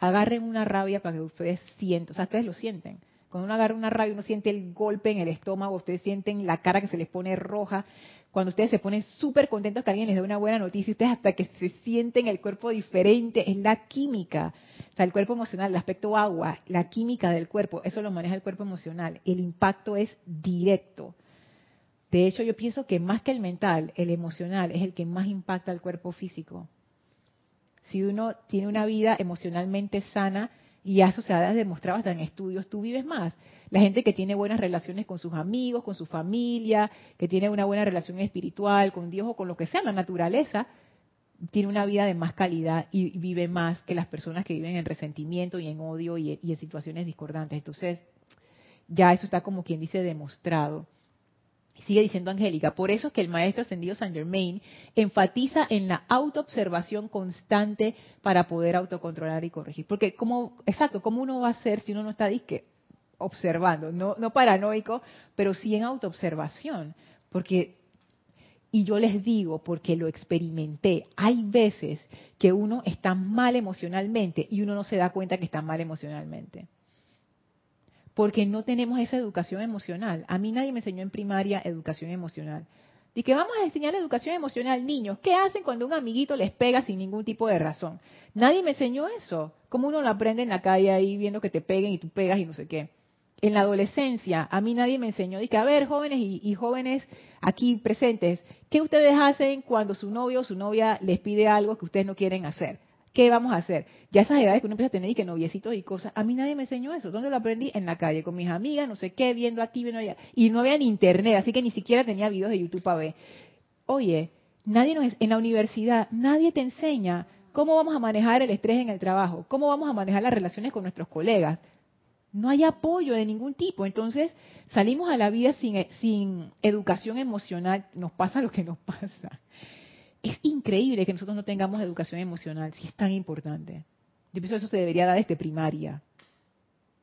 agarren una rabia para que ustedes sientan, o sea, ustedes lo sienten. Cuando uno agarra una rabia, uno siente el golpe en el estómago, ustedes sienten la cara que se les pone roja. Cuando ustedes se ponen súper contentos que alguien les dé una buena noticia, ustedes hasta que se sienten el cuerpo diferente, es la química. O sea, el cuerpo emocional, el aspecto agua, la química del cuerpo, eso lo maneja el cuerpo emocional. El impacto es directo. De hecho, yo pienso que más que el mental, el emocional es el que más impacta al cuerpo físico si uno tiene una vida emocionalmente sana, y eso se ha demostrado hasta en estudios, tú vives más. La gente que tiene buenas relaciones con sus amigos, con su familia, que tiene una buena relación espiritual, con Dios o con lo que sea, la naturaleza, tiene una vida de más calidad y vive más que las personas que viven en resentimiento y en odio y, en situaciones discordantes. Entonces, ya eso está como quien dice demostrado. Sigue diciendo Angélica, por eso es que el maestro ascendido Saint Germain enfatiza en la autoobservación constante para poder autocontrolar y corregir. Porque, como, exacto, ¿cómo uno va a hacer si uno no está disque observando? No, no paranoico, pero sí en autoobservación. Porque, y yo les digo, porque lo experimenté, hay veces que uno está mal emocionalmente y uno no se da cuenta que está mal emocionalmente porque no tenemos esa educación emocional. A mí nadie me enseñó en primaria educación emocional. Y que vamos a enseñar educación emocional, niños, ¿qué hacen cuando un amiguito les pega sin ningún tipo de razón? Nadie me enseñó eso. ¿Cómo uno lo aprende en la calle ahí viendo que te peguen y tú pegas y no sé qué? En la adolescencia, a mí nadie me enseñó. Dije, a ver, jóvenes y, y jóvenes aquí presentes, ¿qué ustedes hacen cuando su novio o su novia les pide algo que ustedes no quieren hacer? ¿Qué vamos a hacer? Ya esas edades que uno empieza a tener y que noviecitos y cosas, a mí nadie me enseñó eso. ¿Dónde lo aprendí? En la calle, con mis amigas, no sé qué, viendo aquí, viendo allá. Y no había ni internet, así que ni siquiera tenía videos de YouTube para ver. Oye, nadie nos, en la universidad, nadie te enseña cómo vamos a manejar el estrés en el trabajo, cómo vamos a manejar las relaciones con nuestros colegas. No hay apoyo de ningún tipo. Entonces, salimos a la vida sin, sin educación emocional, nos pasa lo que nos pasa es increíble que nosotros no tengamos educación emocional, si es tan importante. Yo pienso que eso se debería dar desde primaria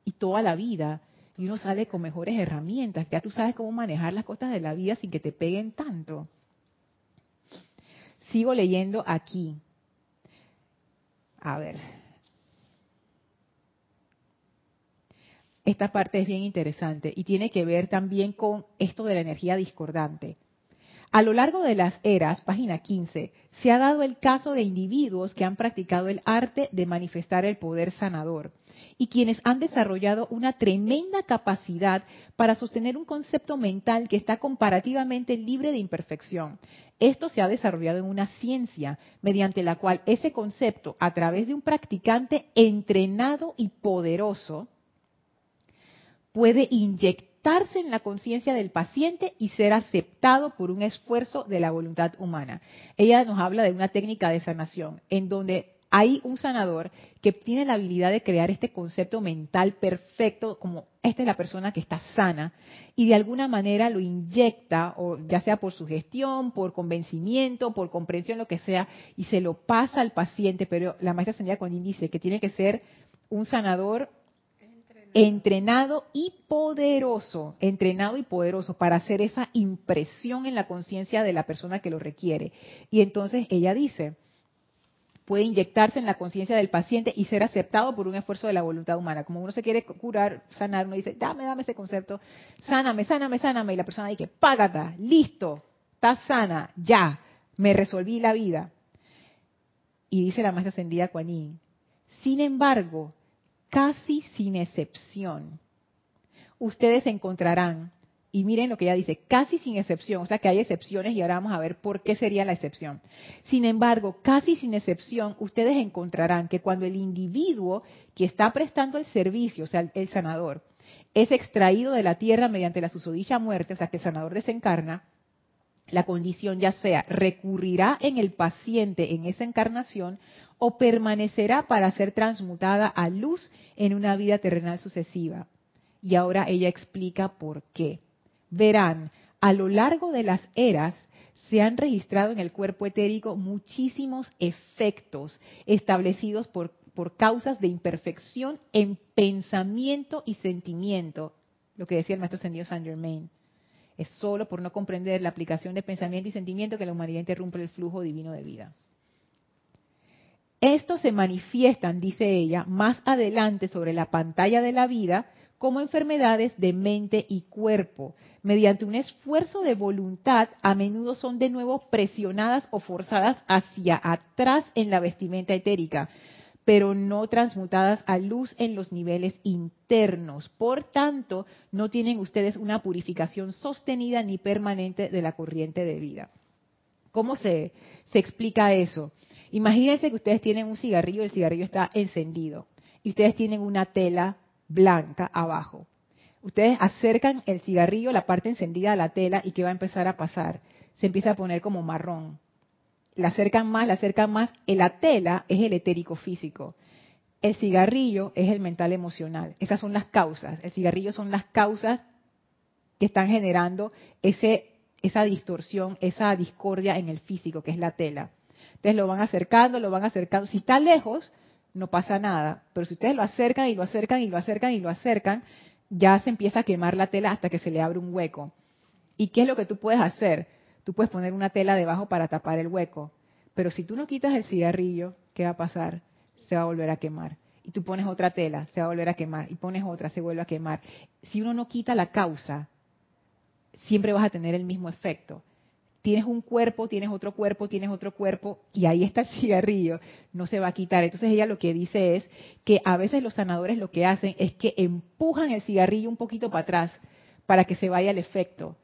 y toda la vida. Y uno sale con mejores herramientas. Ya tú sabes cómo manejar las cosas de la vida sin que te peguen tanto. Sigo leyendo aquí. A ver. Esta parte es bien interesante y tiene que ver también con esto de la energía discordante. A lo largo de las eras, página 15, se ha dado el caso de individuos que han practicado el arte de manifestar el poder sanador y quienes han desarrollado una tremenda capacidad para sostener un concepto mental que está comparativamente libre de imperfección. Esto se ha desarrollado en una ciencia mediante la cual ese concepto, a través de un practicante entrenado y poderoso, puede inyectar en la conciencia del paciente y ser aceptado por un esfuerzo de la voluntad humana. Ella nos habla de una técnica de sanación en donde hay un sanador que tiene la habilidad de crear este concepto mental perfecto, como esta es la persona que está sana, y de alguna manera lo inyecta, o ya sea por sugestión, por convencimiento, por comprensión, lo que sea, y se lo pasa al paciente, pero la maestra Sandra Conin dice que tiene que ser un sanador entrenado y poderoso, entrenado y poderoso para hacer esa impresión en la conciencia de la persona que lo requiere. Y entonces ella dice, puede inyectarse en la conciencia del paciente y ser aceptado por un esfuerzo de la voluntad humana. Como uno se quiere curar, sanar, uno dice, dame, dame ese concepto, sáname, sáname, sáname, y la persona dice, págata, listo, está sana, ya. me resolví la vida. Y dice la maestra ascendida Kuan sin embargo, casi sin excepción, ustedes encontrarán, y miren lo que ella dice, casi sin excepción, o sea que hay excepciones y ahora vamos a ver por qué sería la excepción. Sin embargo, casi sin excepción, ustedes encontrarán que cuando el individuo que está prestando el servicio, o sea, el sanador, es extraído de la tierra mediante la susodicha muerte, o sea que el sanador desencarna, la condición ya sea recurrirá en el paciente en esa encarnación o permanecerá para ser transmutada a luz en una vida terrenal sucesiva. Y ahora ella explica por qué. Verán, a lo largo de las eras se han registrado en el cuerpo etérico muchísimos efectos establecidos por por causas de imperfección en pensamiento y sentimiento, lo que decía el maestro ascendido Saint Germain. Es solo por no comprender la aplicación de pensamiento y sentimiento que la humanidad interrumpe el flujo divino de vida. Estos se manifiestan, dice ella, más adelante sobre la pantalla de la vida como enfermedades de mente y cuerpo. Mediante un esfuerzo de voluntad, a menudo son de nuevo presionadas o forzadas hacia atrás en la vestimenta etérica, pero no transmutadas a luz en los niveles internos. Por tanto, no tienen ustedes una purificación sostenida ni permanente de la corriente de vida. ¿Cómo se, se explica eso? Imagínense que ustedes tienen un cigarrillo, el cigarrillo está encendido, y ustedes tienen una tela blanca abajo. Ustedes acercan el cigarrillo, la parte encendida a la tela, y ¿qué va a empezar a pasar? Se empieza a poner como marrón la acercan más, la acercan más. La tela es el etérico físico. El cigarrillo es el mental emocional. Esas son las causas. El cigarrillo son las causas que están generando ese, esa distorsión, esa discordia en el físico, que es la tela. Entonces lo van acercando, lo van acercando. Si está lejos, no pasa nada. Pero si ustedes lo acercan y lo acercan y lo acercan y lo acercan, ya se empieza a quemar la tela hasta que se le abre un hueco. ¿Y qué es lo que tú puedes hacer? Tú puedes poner una tela debajo para tapar el hueco. Pero si tú no quitas el cigarrillo, ¿qué va a pasar? Se va a volver a quemar. Y tú pones otra tela, se va a volver a quemar. Y pones otra, se vuelve a quemar. Si uno no quita la causa, siempre vas a tener el mismo efecto. Tienes un cuerpo, tienes otro cuerpo, tienes otro cuerpo, y ahí está el cigarrillo, no se va a quitar. Entonces ella lo que dice es que a veces los sanadores lo que hacen es que empujan el cigarrillo un poquito para atrás para que se vaya el efecto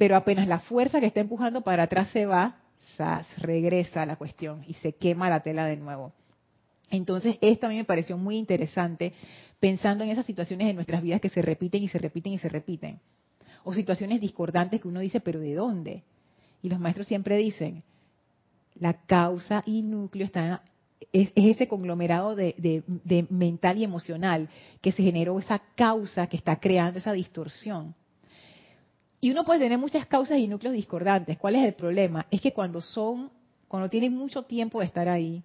pero apenas la fuerza que está empujando para atrás se va, regresa a la cuestión y se quema la tela de nuevo. Entonces, esto a mí me pareció muy interesante pensando en esas situaciones de nuestras vidas que se repiten y se repiten y se repiten. O situaciones discordantes que uno dice, pero ¿de dónde? Y los maestros siempre dicen, la causa y núcleo está, es, ese conglomerado de mental y emocional que se generó esa causa que está creando esa distorsión. Y uno puede tener muchas causas y núcleos discordantes. ¿Cuál es el problema? Es que cuando son, cuando tienen mucho tiempo de estar ahí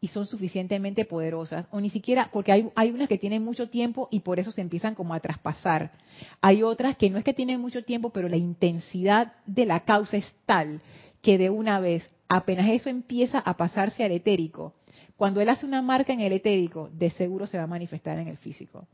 y son suficientemente poderosas, o ni siquiera, porque hay, hay unas que tienen mucho tiempo y por eso se empiezan como a traspasar. Hay otras que no es que tienen mucho tiempo, pero la intensidad de la causa es tal que de una vez, apenas eso empieza a pasarse al etérico, cuando él hace una marca en el etérico, de seguro se va a manifestar en el físico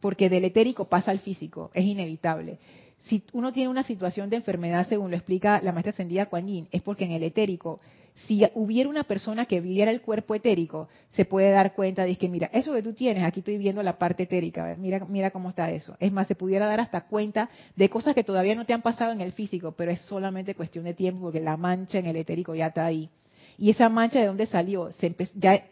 porque del etérico pasa al físico, es inevitable. Si uno tiene una situación de enfermedad, según lo explica la maestra ascendida Kuan Yin, es porque en el etérico, si hubiera una persona que viviera el cuerpo etérico, se puede dar cuenta de que, mira, eso que tú tienes, aquí estoy viendo la parte etérica, mira, mira cómo está eso. Es más, se pudiera dar hasta cuenta de cosas que todavía no te han pasado en el físico, pero es solamente cuestión de tiempo porque la mancha en el etérico ya está ahí. Y esa mancha de dónde salió, se ya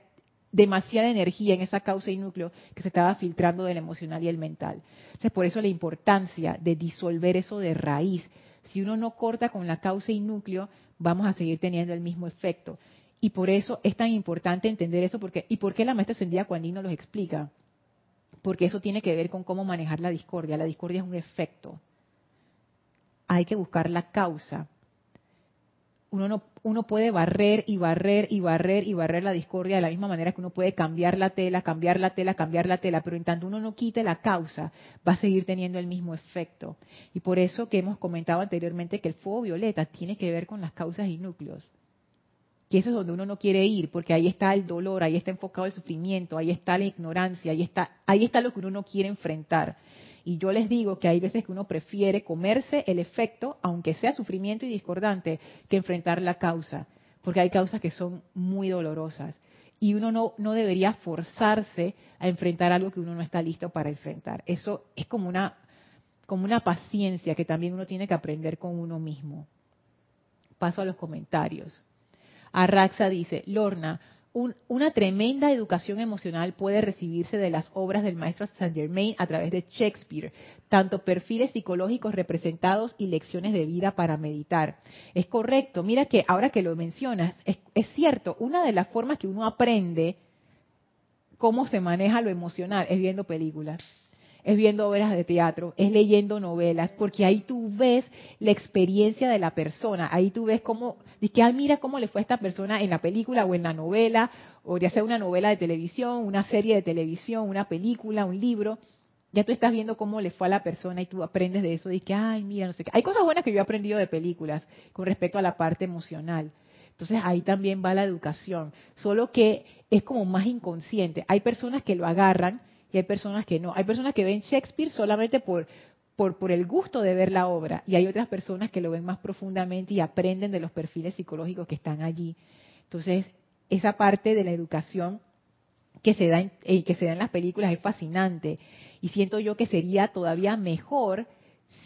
demasiada energía en esa causa y núcleo que se estaba filtrando del emocional y el mental. Entonces, por eso la importancia de disolver eso de raíz. Si uno no corta con la causa y núcleo, vamos a seguir teniendo el mismo efecto. Y por eso es tan importante entender eso. Porque, ¿Y por qué la maestra ascendida Cuandino los explica? Porque eso tiene que ver con cómo manejar la discordia. La discordia es un efecto. Hay que buscar la causa uno no uno puede barrer y barrer y barrer y barrer la discordia de la misma manera que uno puede cambiar la tela, cambiar la tela, cambiar la tela, pero en tanto uno no quite la causa, va a seguir teniendo el mismo efecto. Y por eso que hemos comentado anteriormente que el fuego violeta tiene que ver con las causas y núcleos. Que eso es donde uno no quiere ir, porque ahí está el dolor, ahí está enfocado el sufrimiento, ahí está la ignorancia, ahí está, ahí está lo que uno no quiere enfrentar. Y yo les digo que hay veces que uno prefiere comerse el efecto, aunque sea sufrimiento y discordante, que enfrentar la causa, porque hay causas que son muy dolorosas. Y uno no, no debería forzarse a enfrentar algo que uno no está listo para enfrentar. Eso es como una, como una paciencia que también uno tiene que aprender con uno mismo. Paso a los comentarios. Arraxa dice, Lorna, una tremenda educación emocional puede recibirse de las obras del maestro Saint Germain a través de Shakespeare, tanto perfiles psicológicos representados y lecciones de vida para meditar. Es correcto, mira que ahora que lo mencionas, es, es cierto, una de las formas que uno aprende cómo se maneja lo emocional es viendo películas es viendo obras de teatro, es leyendo novelas, porque ahí tú ves la experiencia de la persona, ahí tú ves cómo, que, ah, mira cómo le fue a esta persona en la película o en la novela, o ya sea una novela de televisión, una serie de televisión, una película, un libro, ya tú estás viendo cómo le fue a la persona y tú aprendes de eso, y ay, mira, no sé qué. Hay cosas buenas que yo he aprendido de películas con respecto a la parte emocional. Entonces ahí también va la educación, solo que es como más inconsciente. Hay personas que lo agarran y hay personas que no. Hay personas que ven Shakespeare solamente por, por, por el gusto de ver la obra y hay otras personas que lo ven más profundamente y aprenden de los perfiles psicológicos que están allí. Entonces, esa parte de la educación que se da en, eh, que se da en las películas es fascinante y siento yo que sería todavía mejor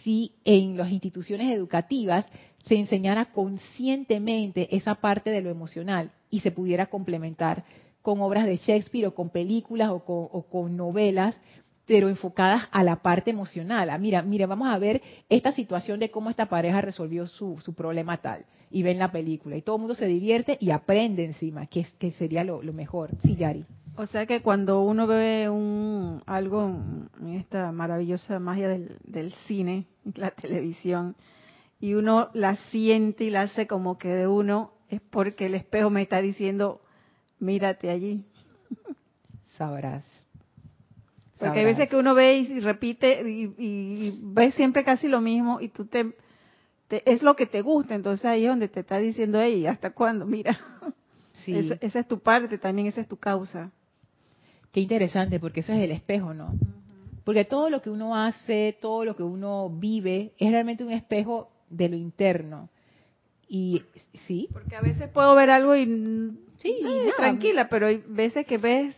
si en las instituciones educativas se enseñara conscientemente esa parte de lo emocional y se pudiera complementar con obras de Shakespeare o con películas o con, novelas, pero enfocadas a la parte emocional. Ah, mira, mira, vamos a ver esta situación de cómo esta pareja resolvió su, problema tal. Y ven la película. Y todo el mundo se divierte y aprende encima, que, que sería lo, mejor. Sí, Yari. O sea que cuando uno ve un, algo en esta maravillosa magia del, del cine, *laughs* la televisión, y uno la siente y la hace como que de uno, es porque el espejo me está diciendo, mírate allí. Sabrás. Porque hay veces que uno ve y, repite y, ve siempre casi lo mismo y tú te, es lo que te gusta, entonces ahí es donde te está diciendo, ella ¿hasta cuándo? Mira, sí. esa, es tu parte, también esa es tu causa. Qué interesante, porque eso es el espejo, ¿no? Porque todo lo que uno hace, todo lo que uno vive, es realmente un espejo de lo interno. Y sí. Porque a veces puedo ver algo y Sí, tranquila, pero hay veces que ves,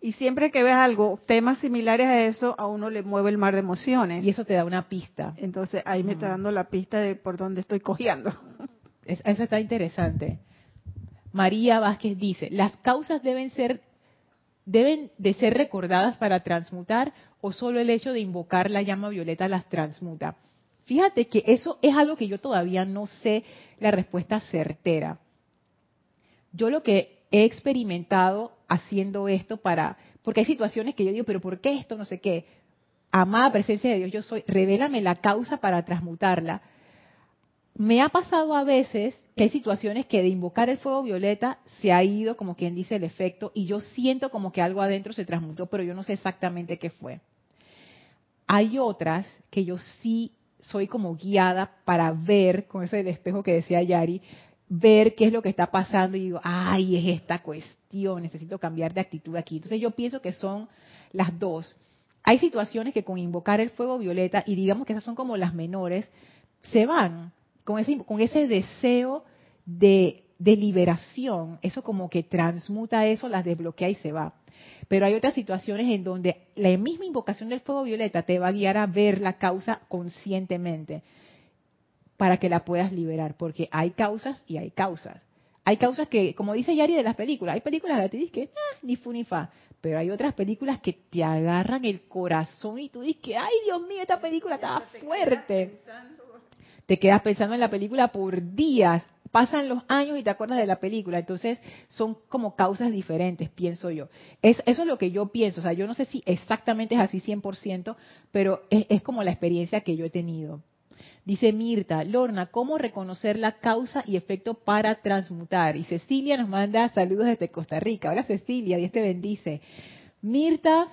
y siempre que ves algo, temas similares a eso, a uno le mueve el mar de emociones. Y eso te da una pista. Entonces ahí me está dando la pista de por dónde estoy cogiendo. eso está interesante. María Vázquez dice, las causas deben ser deben de ser recordadas para transmutar o solo el hecho de invocar la llama violeta las transmuta. Fíjate que eso es algo que yo todavía no sé la respuesta certera yo lo que he experimentado haciendo esto para, porque hay situaciones que yo digo, pero ¿por qué esto? No sé qué. Amada presencia de Dios, yo soy, revélame la causa para transmutarla. Me ha pasado a veces que hay situaciones que de invocar el fuego violeta se ha ido, como quien dice, el efecto, y yo siento como que algo adentro se transmutó, pero yo no sé exactamente qué fue. Hay otras que yo sí soy como guiada para ver, con ese espejo que decía Yari, ver qué es lo que está pasando y digo, ay, es esta cuestión, necesito cambiar de actitud aquí. Entonces yo pienso que son las dos. Hay situaciones que con invocar el fuego violeta, y digamos que esas son como las menores, se van con ese, con ese deseo de, de liberación, eso como que transmuta eso, las desbloquea y se va. Pero hay otras situaciones en donde la misma invocación del fuego violeta te va a guiar a ver la causa conscientemente para que la puedas liberar, porque hay causas y hay causas. Hay causas que, como dice Yari de las películas, hay películas que te dicen que ah, ni fu ni fa, pero hay otras películas que te agarran el corazón y tú dices que, ay Dios mío, esta película estaba fuerte. Te quedas pensando en la película por días, pasan los años y te acuerdas de la película. Entonces, son como causas diferentes, pienso yo. eso es lo que yo pienso. O sea, yo no sé si exactamente es así 100%, pero es, es como la experiencia que yo he tenido. Dice Mirta, Lorna, ¿cómo reconocer la causa y efecto para transmutar? Y Cecilia nos manda saludos desde Costa Rica. Hola Cecilia, Dios te bendice. Mirta,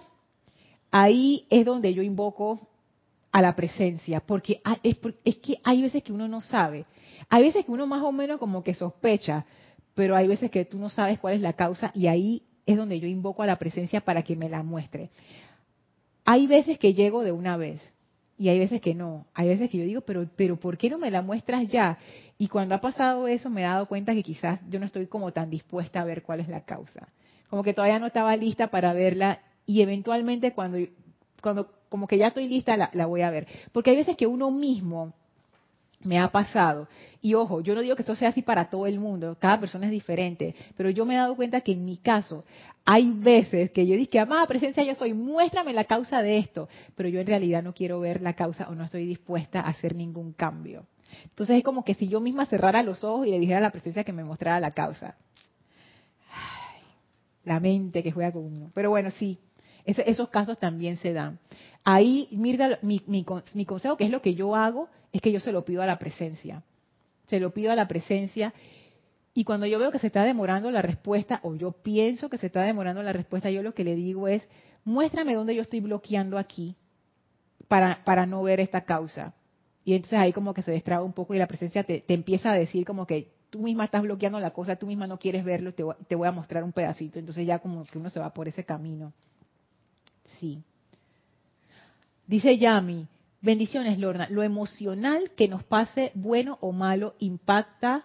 ahí es donde yo invoco a la presencia, porque es, que hay veces que uno no sabe. Hay veces que uno más o menos como que sospecha, pero hay veces que tú no sabes cuál es la causa y ahí es donde yo invoco a la presencia para que me la muestre. hay veces que llego de una vez y hay veces que no. Hay veces que yo digo, pero, pero ¿por qué no me la muestras ya? Y cuando ha pasado eso me he dado cuenta que quizás yo no estoy como tan dispuesta a ver cuál es la causa. Como que todavía no estaba lista para verla y eventualmente cuando, cuando como que ya estoy lista la, la voy a ver. Porque hay veces que uno mismo me ha pasado. Y ojo, yo no digo que esto sea así para todo el mundo, cada persona es diferente, pero yo me he dado cuenta que en mi caso hay veces que yo dije, amada presencia, yo soy, muéstrame la causa de esto, pero yo en realidad no quiero ver la causa o no estoy dispuesta a hacer ningún cambio. Entonces es como que si yo misma cerrara los ojos y le dijera a la presencia que me mostrara la causa. la mente que juega con uno. Pero bueno, sí, esos casos también se dan. Ahí, mira, mi, mi, mi consejo, que es lo que yo hago, es que yo se lo pido a la presencia. Se lo pido a la presencia. Y cuando yo veo que se está demorando la respuesta, o yo pienso que se está demorando la respuesta, yo lo que le digo es, muéstrame dónde yo estoy bloqueando aquí para, para no ver esta causa. Y entonces ahí como que se destraba un poco y la presencia te, empieza a decir como que tú misma estás bloqueando la cosa, tú misma no quieres verlo, te, te voy a mostrar un pedacito. Entonces ya como que uno se va por ese camino. Sí. Dice Yami, bendiciones Lorna, lo emocional que nos pase bueno o malo impacta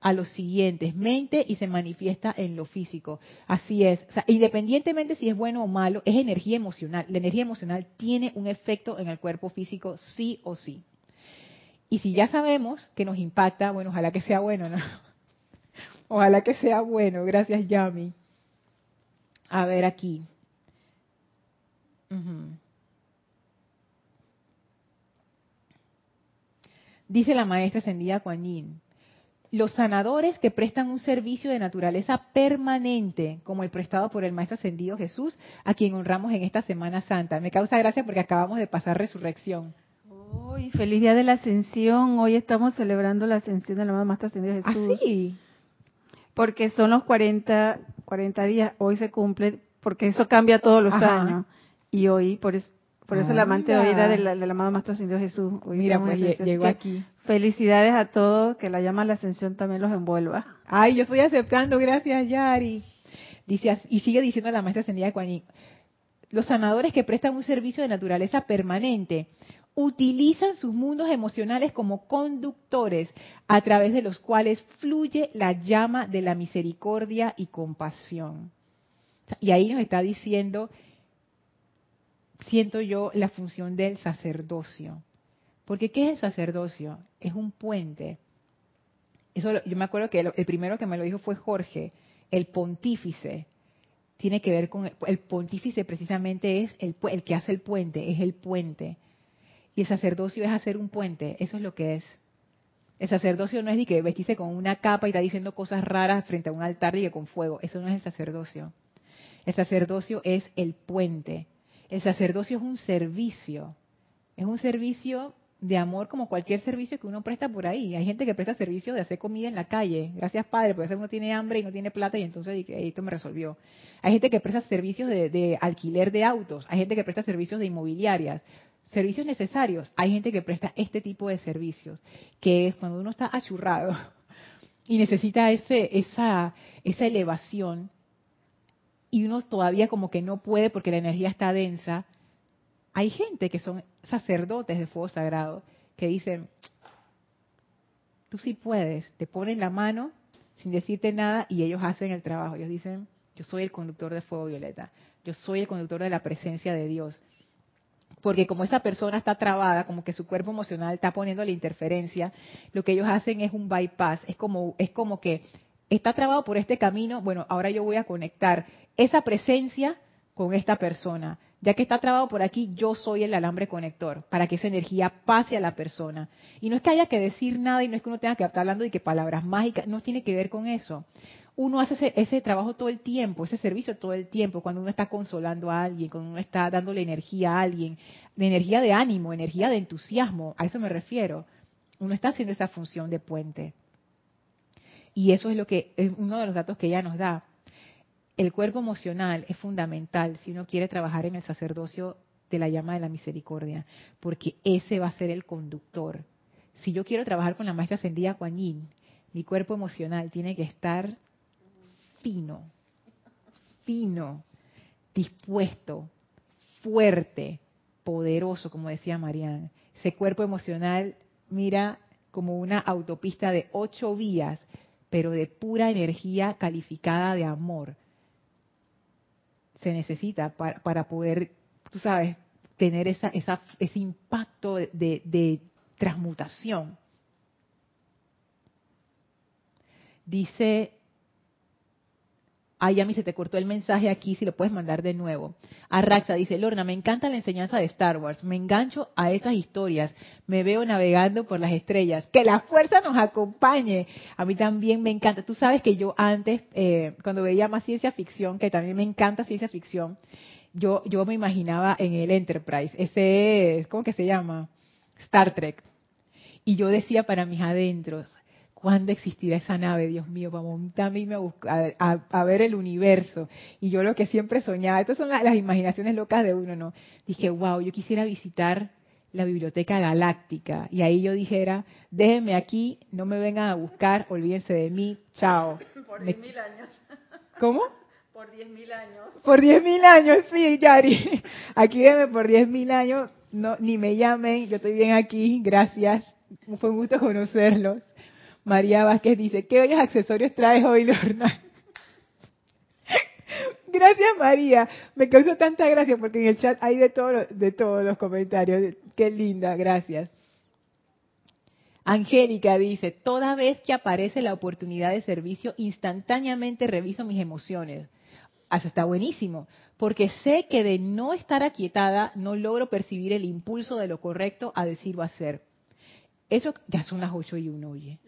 a los siguientes, mente y se manifiesta en lo físico. Así es. Independientemente si es bueno o malo, es energía emocional. La energía emocional tiene un efecto en el cuerpo físico sí o sí. Y si ya sabemos que nos impacta, bueno, ojalá que sea bueno, ¿no? *laughs* Ojalá que sea bueno. Gracias, Yami. A ver aquí. Dice la maestra ascendida Kuan los sanadores que prestan un servicio de naturaleza permanente, como el prestado por el Maestro Ascendido Jesús, a quien honramos en esta Semana Santa. Me causa gracia porque acabamos de pasar resurrección. Hoy, feliz día de la ascensión. Hoy estamos celebrando la ascensión del amado Maestro Ascendido ¿Ah, Jesús. sí? Porque son los 40, 40 días. Hoy se cumple, porque eso cambia todos los años. Y hoy, por eso, por eso el amante de hoy era del, del amado Maestro Ascendido Jesús. Hoy Mira, pues llegó aquí. Felicidades a todos, que la llama a la ascensión también los envuelva. Ay, yo estoy aceptando, gracias Yari. Dice, y sigue diciendo la maestra ascendida Kuan los sanadores que prestan un servicio de naturaleza permanente utilizan sus mundos emocionales como conductores a través de los cuales fluye la llama de la misericordia y compasión. Y ahí nos está diciendo siento yo la función del sacerdocio. Porque ¿qué es el sacerdocio? Es un puente. Eso yo me acuerdo que el, primero que me lo dijo fue Jorge, el pontífice. Tiene que ver con el, pontífice precisamente es el, el que hace el puente, es el puente. Y el sacerdocio es hacer un puente, eso es lo que es. El sacerdocio no es de que vestirse con una capa y está diciendo cosas raras frente a un altar y que con fuego. Eso no es el sacerdocio. El sacerdocio es el puente. El sacerdocio es un servicio, es un servicio de amor como cualquier servicio que uno presta por ahí. Hay gente que presta servicio de hacer comida en la calle. Gracias, Padre, porque a veces uno tiene hambre y no tiene plata y entonces esto me resolvió. Hay gente que presta servicios de, de, alquiler de autos. Hay gente que presta servicios de inmobiliarias. Servicios necesarios. Hay gente que presta este tipo de servicios, que es cuando uno está achurrado *laughs* y necesita ese, esa, esa elevación y uno todavía como que no puede porque la energía está densa, hay gente que son sacerdotes de fuego sagrado que dicen, tú sí puedes, te ponen la mano sin decirte nada y ellos hacen el trabajo. Ellos dicen, yo soy el conductor de fuego violeta, yo soy el conductor de la presencia de Dios. Porque como esa persona está trabada, como que su cuerpo emocional está poniendo la interferencia, lo que ellos hacen es un bypass, es como, es como que está trabado por este camino, bueno, ahora yo voy a conectar esa presencia con esta persona. Ya que está trabado por aquí, yo soy el alambre conector para que esa energía pase a la persona. Y no es que haya que decir nada y no es que uno tenga que estar hablando de que palabras mágicas, no tiene que ver con eso. Uno hace ese, ese trabajo todo el tiempo, ese servicio todo el tiempo, cuando uno está consolando a alguien, cuando uno está dándole energía a alguien, de energía de ánimo, energía de entusiasmo, a eso me refiero. Uno está haciendo esa función de puente. Y eso es lo que es uno de los datos que ella nos da. El cuerpo emocional es fundamental si uno quiere trabajar en el sacerdocio de la llama de la misericordia, porque ese va a ser el conductor. Si yo quiero trabajar con la maestra ascendida Kuan mi cuerpo emocional tiene que estar fino, fino, dispuesto, fuerte, poderoso, como decía Marianne. Ese cuerpo emocional, mira, como una autopista de ocho vías, pero de pura energía calificada de amor. Se necesita para, poder, tú sabes, tener esa, ese impacto de transmutación. Dice Ay, a mí se te cortó el mensaje aquí, si lo puedes mandar de nuevo. Arraxa dice, Lorna, me encanta la enseñanza de Star Wars, me engancho a esas historias, me veo navegando por las estrellas, que la fuerza nos acompañe. A mí también me encanta. Tú sabes que yo antes, eh, cuando veía más ciencia ficción, que también me encanta ciencia ficción, yo, yo me imaginaba en el Enterprise, ese, ¿cómo que se llama? Star Trek. Y yo decía para mis adentros, ¿Cuándo existirá esa nave, Dios mío, para montarme a, a, ver el universo? Y yo lo que siempre soñaba, estas son las, imaginaciones locas de uno, ¿no? Dije, wow, yo quisiera visitar la biblioteca galáctica. Y ahí yo dijera, déjenme aquí, no me vengan a buscar, olvídense de mí, chao. Por diez mil años. *laughs* ¿Cómo? Por diez mil años. Por diez mil años, sí, Yari. *laughs* Aquí déjenme por diez mil años, no, ni me llamen, yo estoy bien aquí, gracias. Fue un gusto conocerlos. María Vázquez dice, ¿qué bellos accesorios traes hoy, Lorna? *laughs* Gracias, María. Me causó tanta gracia porque en el chat hay de, todo, de todos los comentarios. Qué linda, gracias. Angélica dice, toda vez que aparece la oportunidad de servicio, instantáneamente reviso mis emociones. Eso está buenísimo, porque sé que de no estar aquietada no logro percibir el impulso de lo correcto a decir o hacer. Eso ya son las ocho y uno, oye.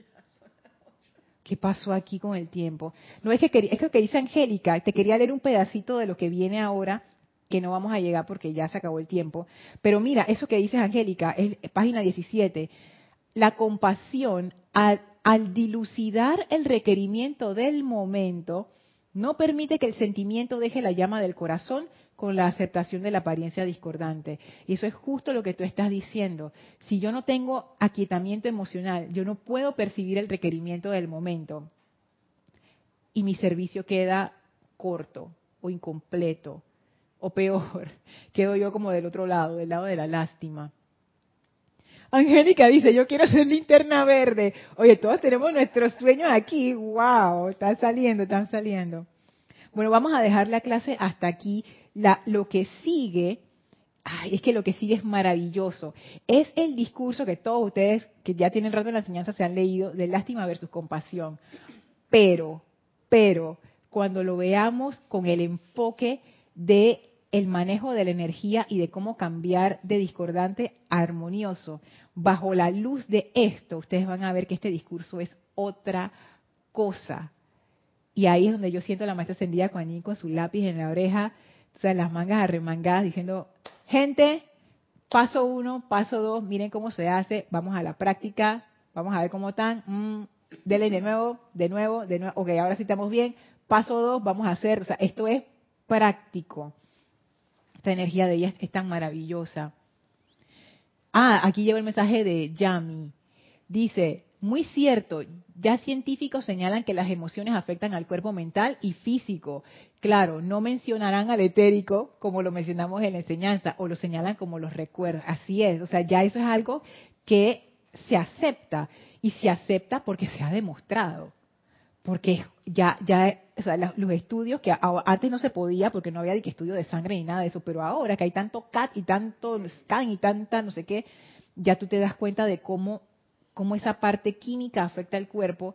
¿Qué pasó aquí con el tiempo? No es que es lo que dice Angélica, te quería leer un pedacito de lo que viene ahora, que no vamos a llegar porque ya se acabó el tiempo. Pero mira, eso que dice Angélica, es página 17. La compasión, al dilucidar el requerimiento del momento, no permite que el sentimiento deje la llama del corazón con la aceptación de la apariencia discordante. Y eso es justo lo que tú estás diciendo. Si yo no tengo aquietamiento emocional, yo no puedo percibir el requerimiento del momento. Y mi servicio queda corto o incompleto. O peor, *laughs* quedo yo como del otro lado, del lado de la lástima. Angélica dice, yo quiero ser linterna verde. Oye, todos tenemos nuestros sueños aquí. ¡Wow! Están saliendo, están saliendo. Bueno, vamos a dejar la clase hasta aquí lo que sigue, es que lo que sigue es maravilloso. Es el discurso que todos ustedes que ya tienen rato en la enseñanza se han leído de lástima versus compasión. Pero, pero, cuando lo veamos con el enfoque de el manejo de la energía y de cómo cambiar de discordante a armonioso, bajo la luz de esto, ustedes van a ver que este discurso es otra cosa. Y ahí es donde yo siento a la maestra Sendía con, con su lápiz en la oreja, o sea, las mangas arremangadas diciendo, gente, paso uno, paso dos, miren cómo se hace, vamos a la práctica, vamos a ver cómo están, mm, de nuevo, de nuevo, de nuevo, ok, ahora sí estamos bien, paso dos, vamos a hacer, o sea, esto es práctico. Esta energía de ella es tan maravillosa. Ah, aquí lleva el mensaje de Yami. Dice, muy cierto, ya científicos señalan que las emociones afectan al cuerpo mental y físico. Claro, no mencionarán al etérico como lo mencionamos en la enseñanza o lo señalan como los recuerdos. Así es, o sea, ya eso es algo que se acepta y se acepta porque se ha demostrado. Porque ya, ya, o sea, los estudios que antes no se podía porque no había de estudio de sangre ni nada de eso, pero ahora que hay tanto CAT y tanto SCAN y tanta no sé qué, ya tú te das cuenta de cómo cómo esa parte química afecta al cuerpo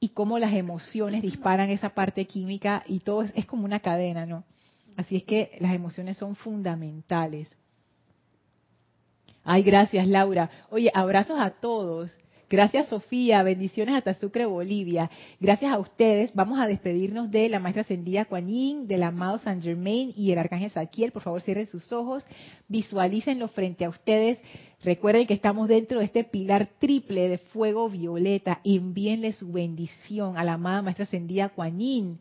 y cómo las emociones disparan esa parte química y todo es, como una cadena, ¿no? Así es que las emociones son fundamentales. Ay, gracias Laura. Oye, abrazos a todos. Gracias Sofía, bendiciones hasta Sucre, Bolivia. Gracias a ustedes. Vamos a despedirnos de la maestra ascendida Kuan del amado San Germain y el arcángel Saquiel. Por favor, cierren sus ojos, visualícenlo frente a ustedes. Recuerden que estamos dentro de este pilar triple de fuego violeta. Envíenle su bendición a la amada maestra ascendida Kuan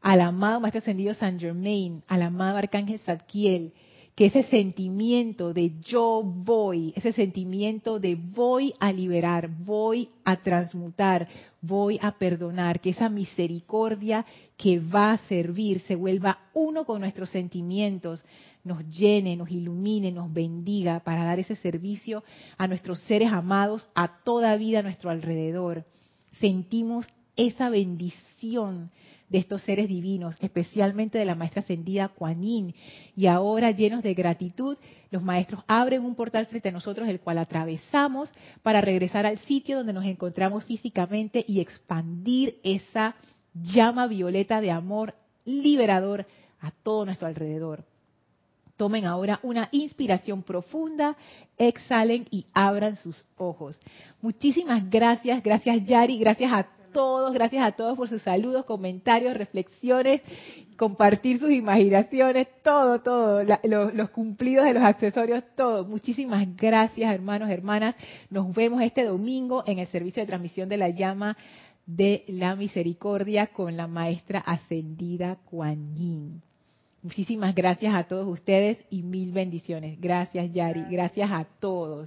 al amado maestro ascendido San Germain, al amado arcángel Zadkiel que ese sentimiento de yo voy, ese sentimiento de voy a liberar, voy a transmutar, voy a perdonar, que esa misericordia que va a servir se vuelva uno con nuestros sentimientos, nos llene, nos ilumine, nos bendiga para dar ese servicio a nuestros seres amados, a toda vida a nuestro alrededor. Sentimos esa bendición de estos seres divinos, especialmente de la maestra ascendida Kuan Yin. Y ahora, llenos de gratitud, los maestros abren un portal frente a nosotros, el cual atravesamos para regresar al sitio donde nos encontramos físicamente y expandir esa llama violeta de amor liberador a todo nuestro alrededor. Tomen ahora una inspiración profunda, exhalen y abran sus ojos. Muchísimas gracias, gracias Yari, gracias a todos, gracias a todos por sus saludos, comentarios, reflexiones, compartir sus imaginaciones, todo, todo, los cumplidos de los accesorios, todo. Muchísimas gracias, hermanos, hermanas. Nos vemos este domingo en el servicio de transmisión de la llama de la misericordia con la maestra ascendida Kuan Yin. Muchísimas gracias a todos ustedes y mil bendiciones. Gracias, Yari. Gracias a todos.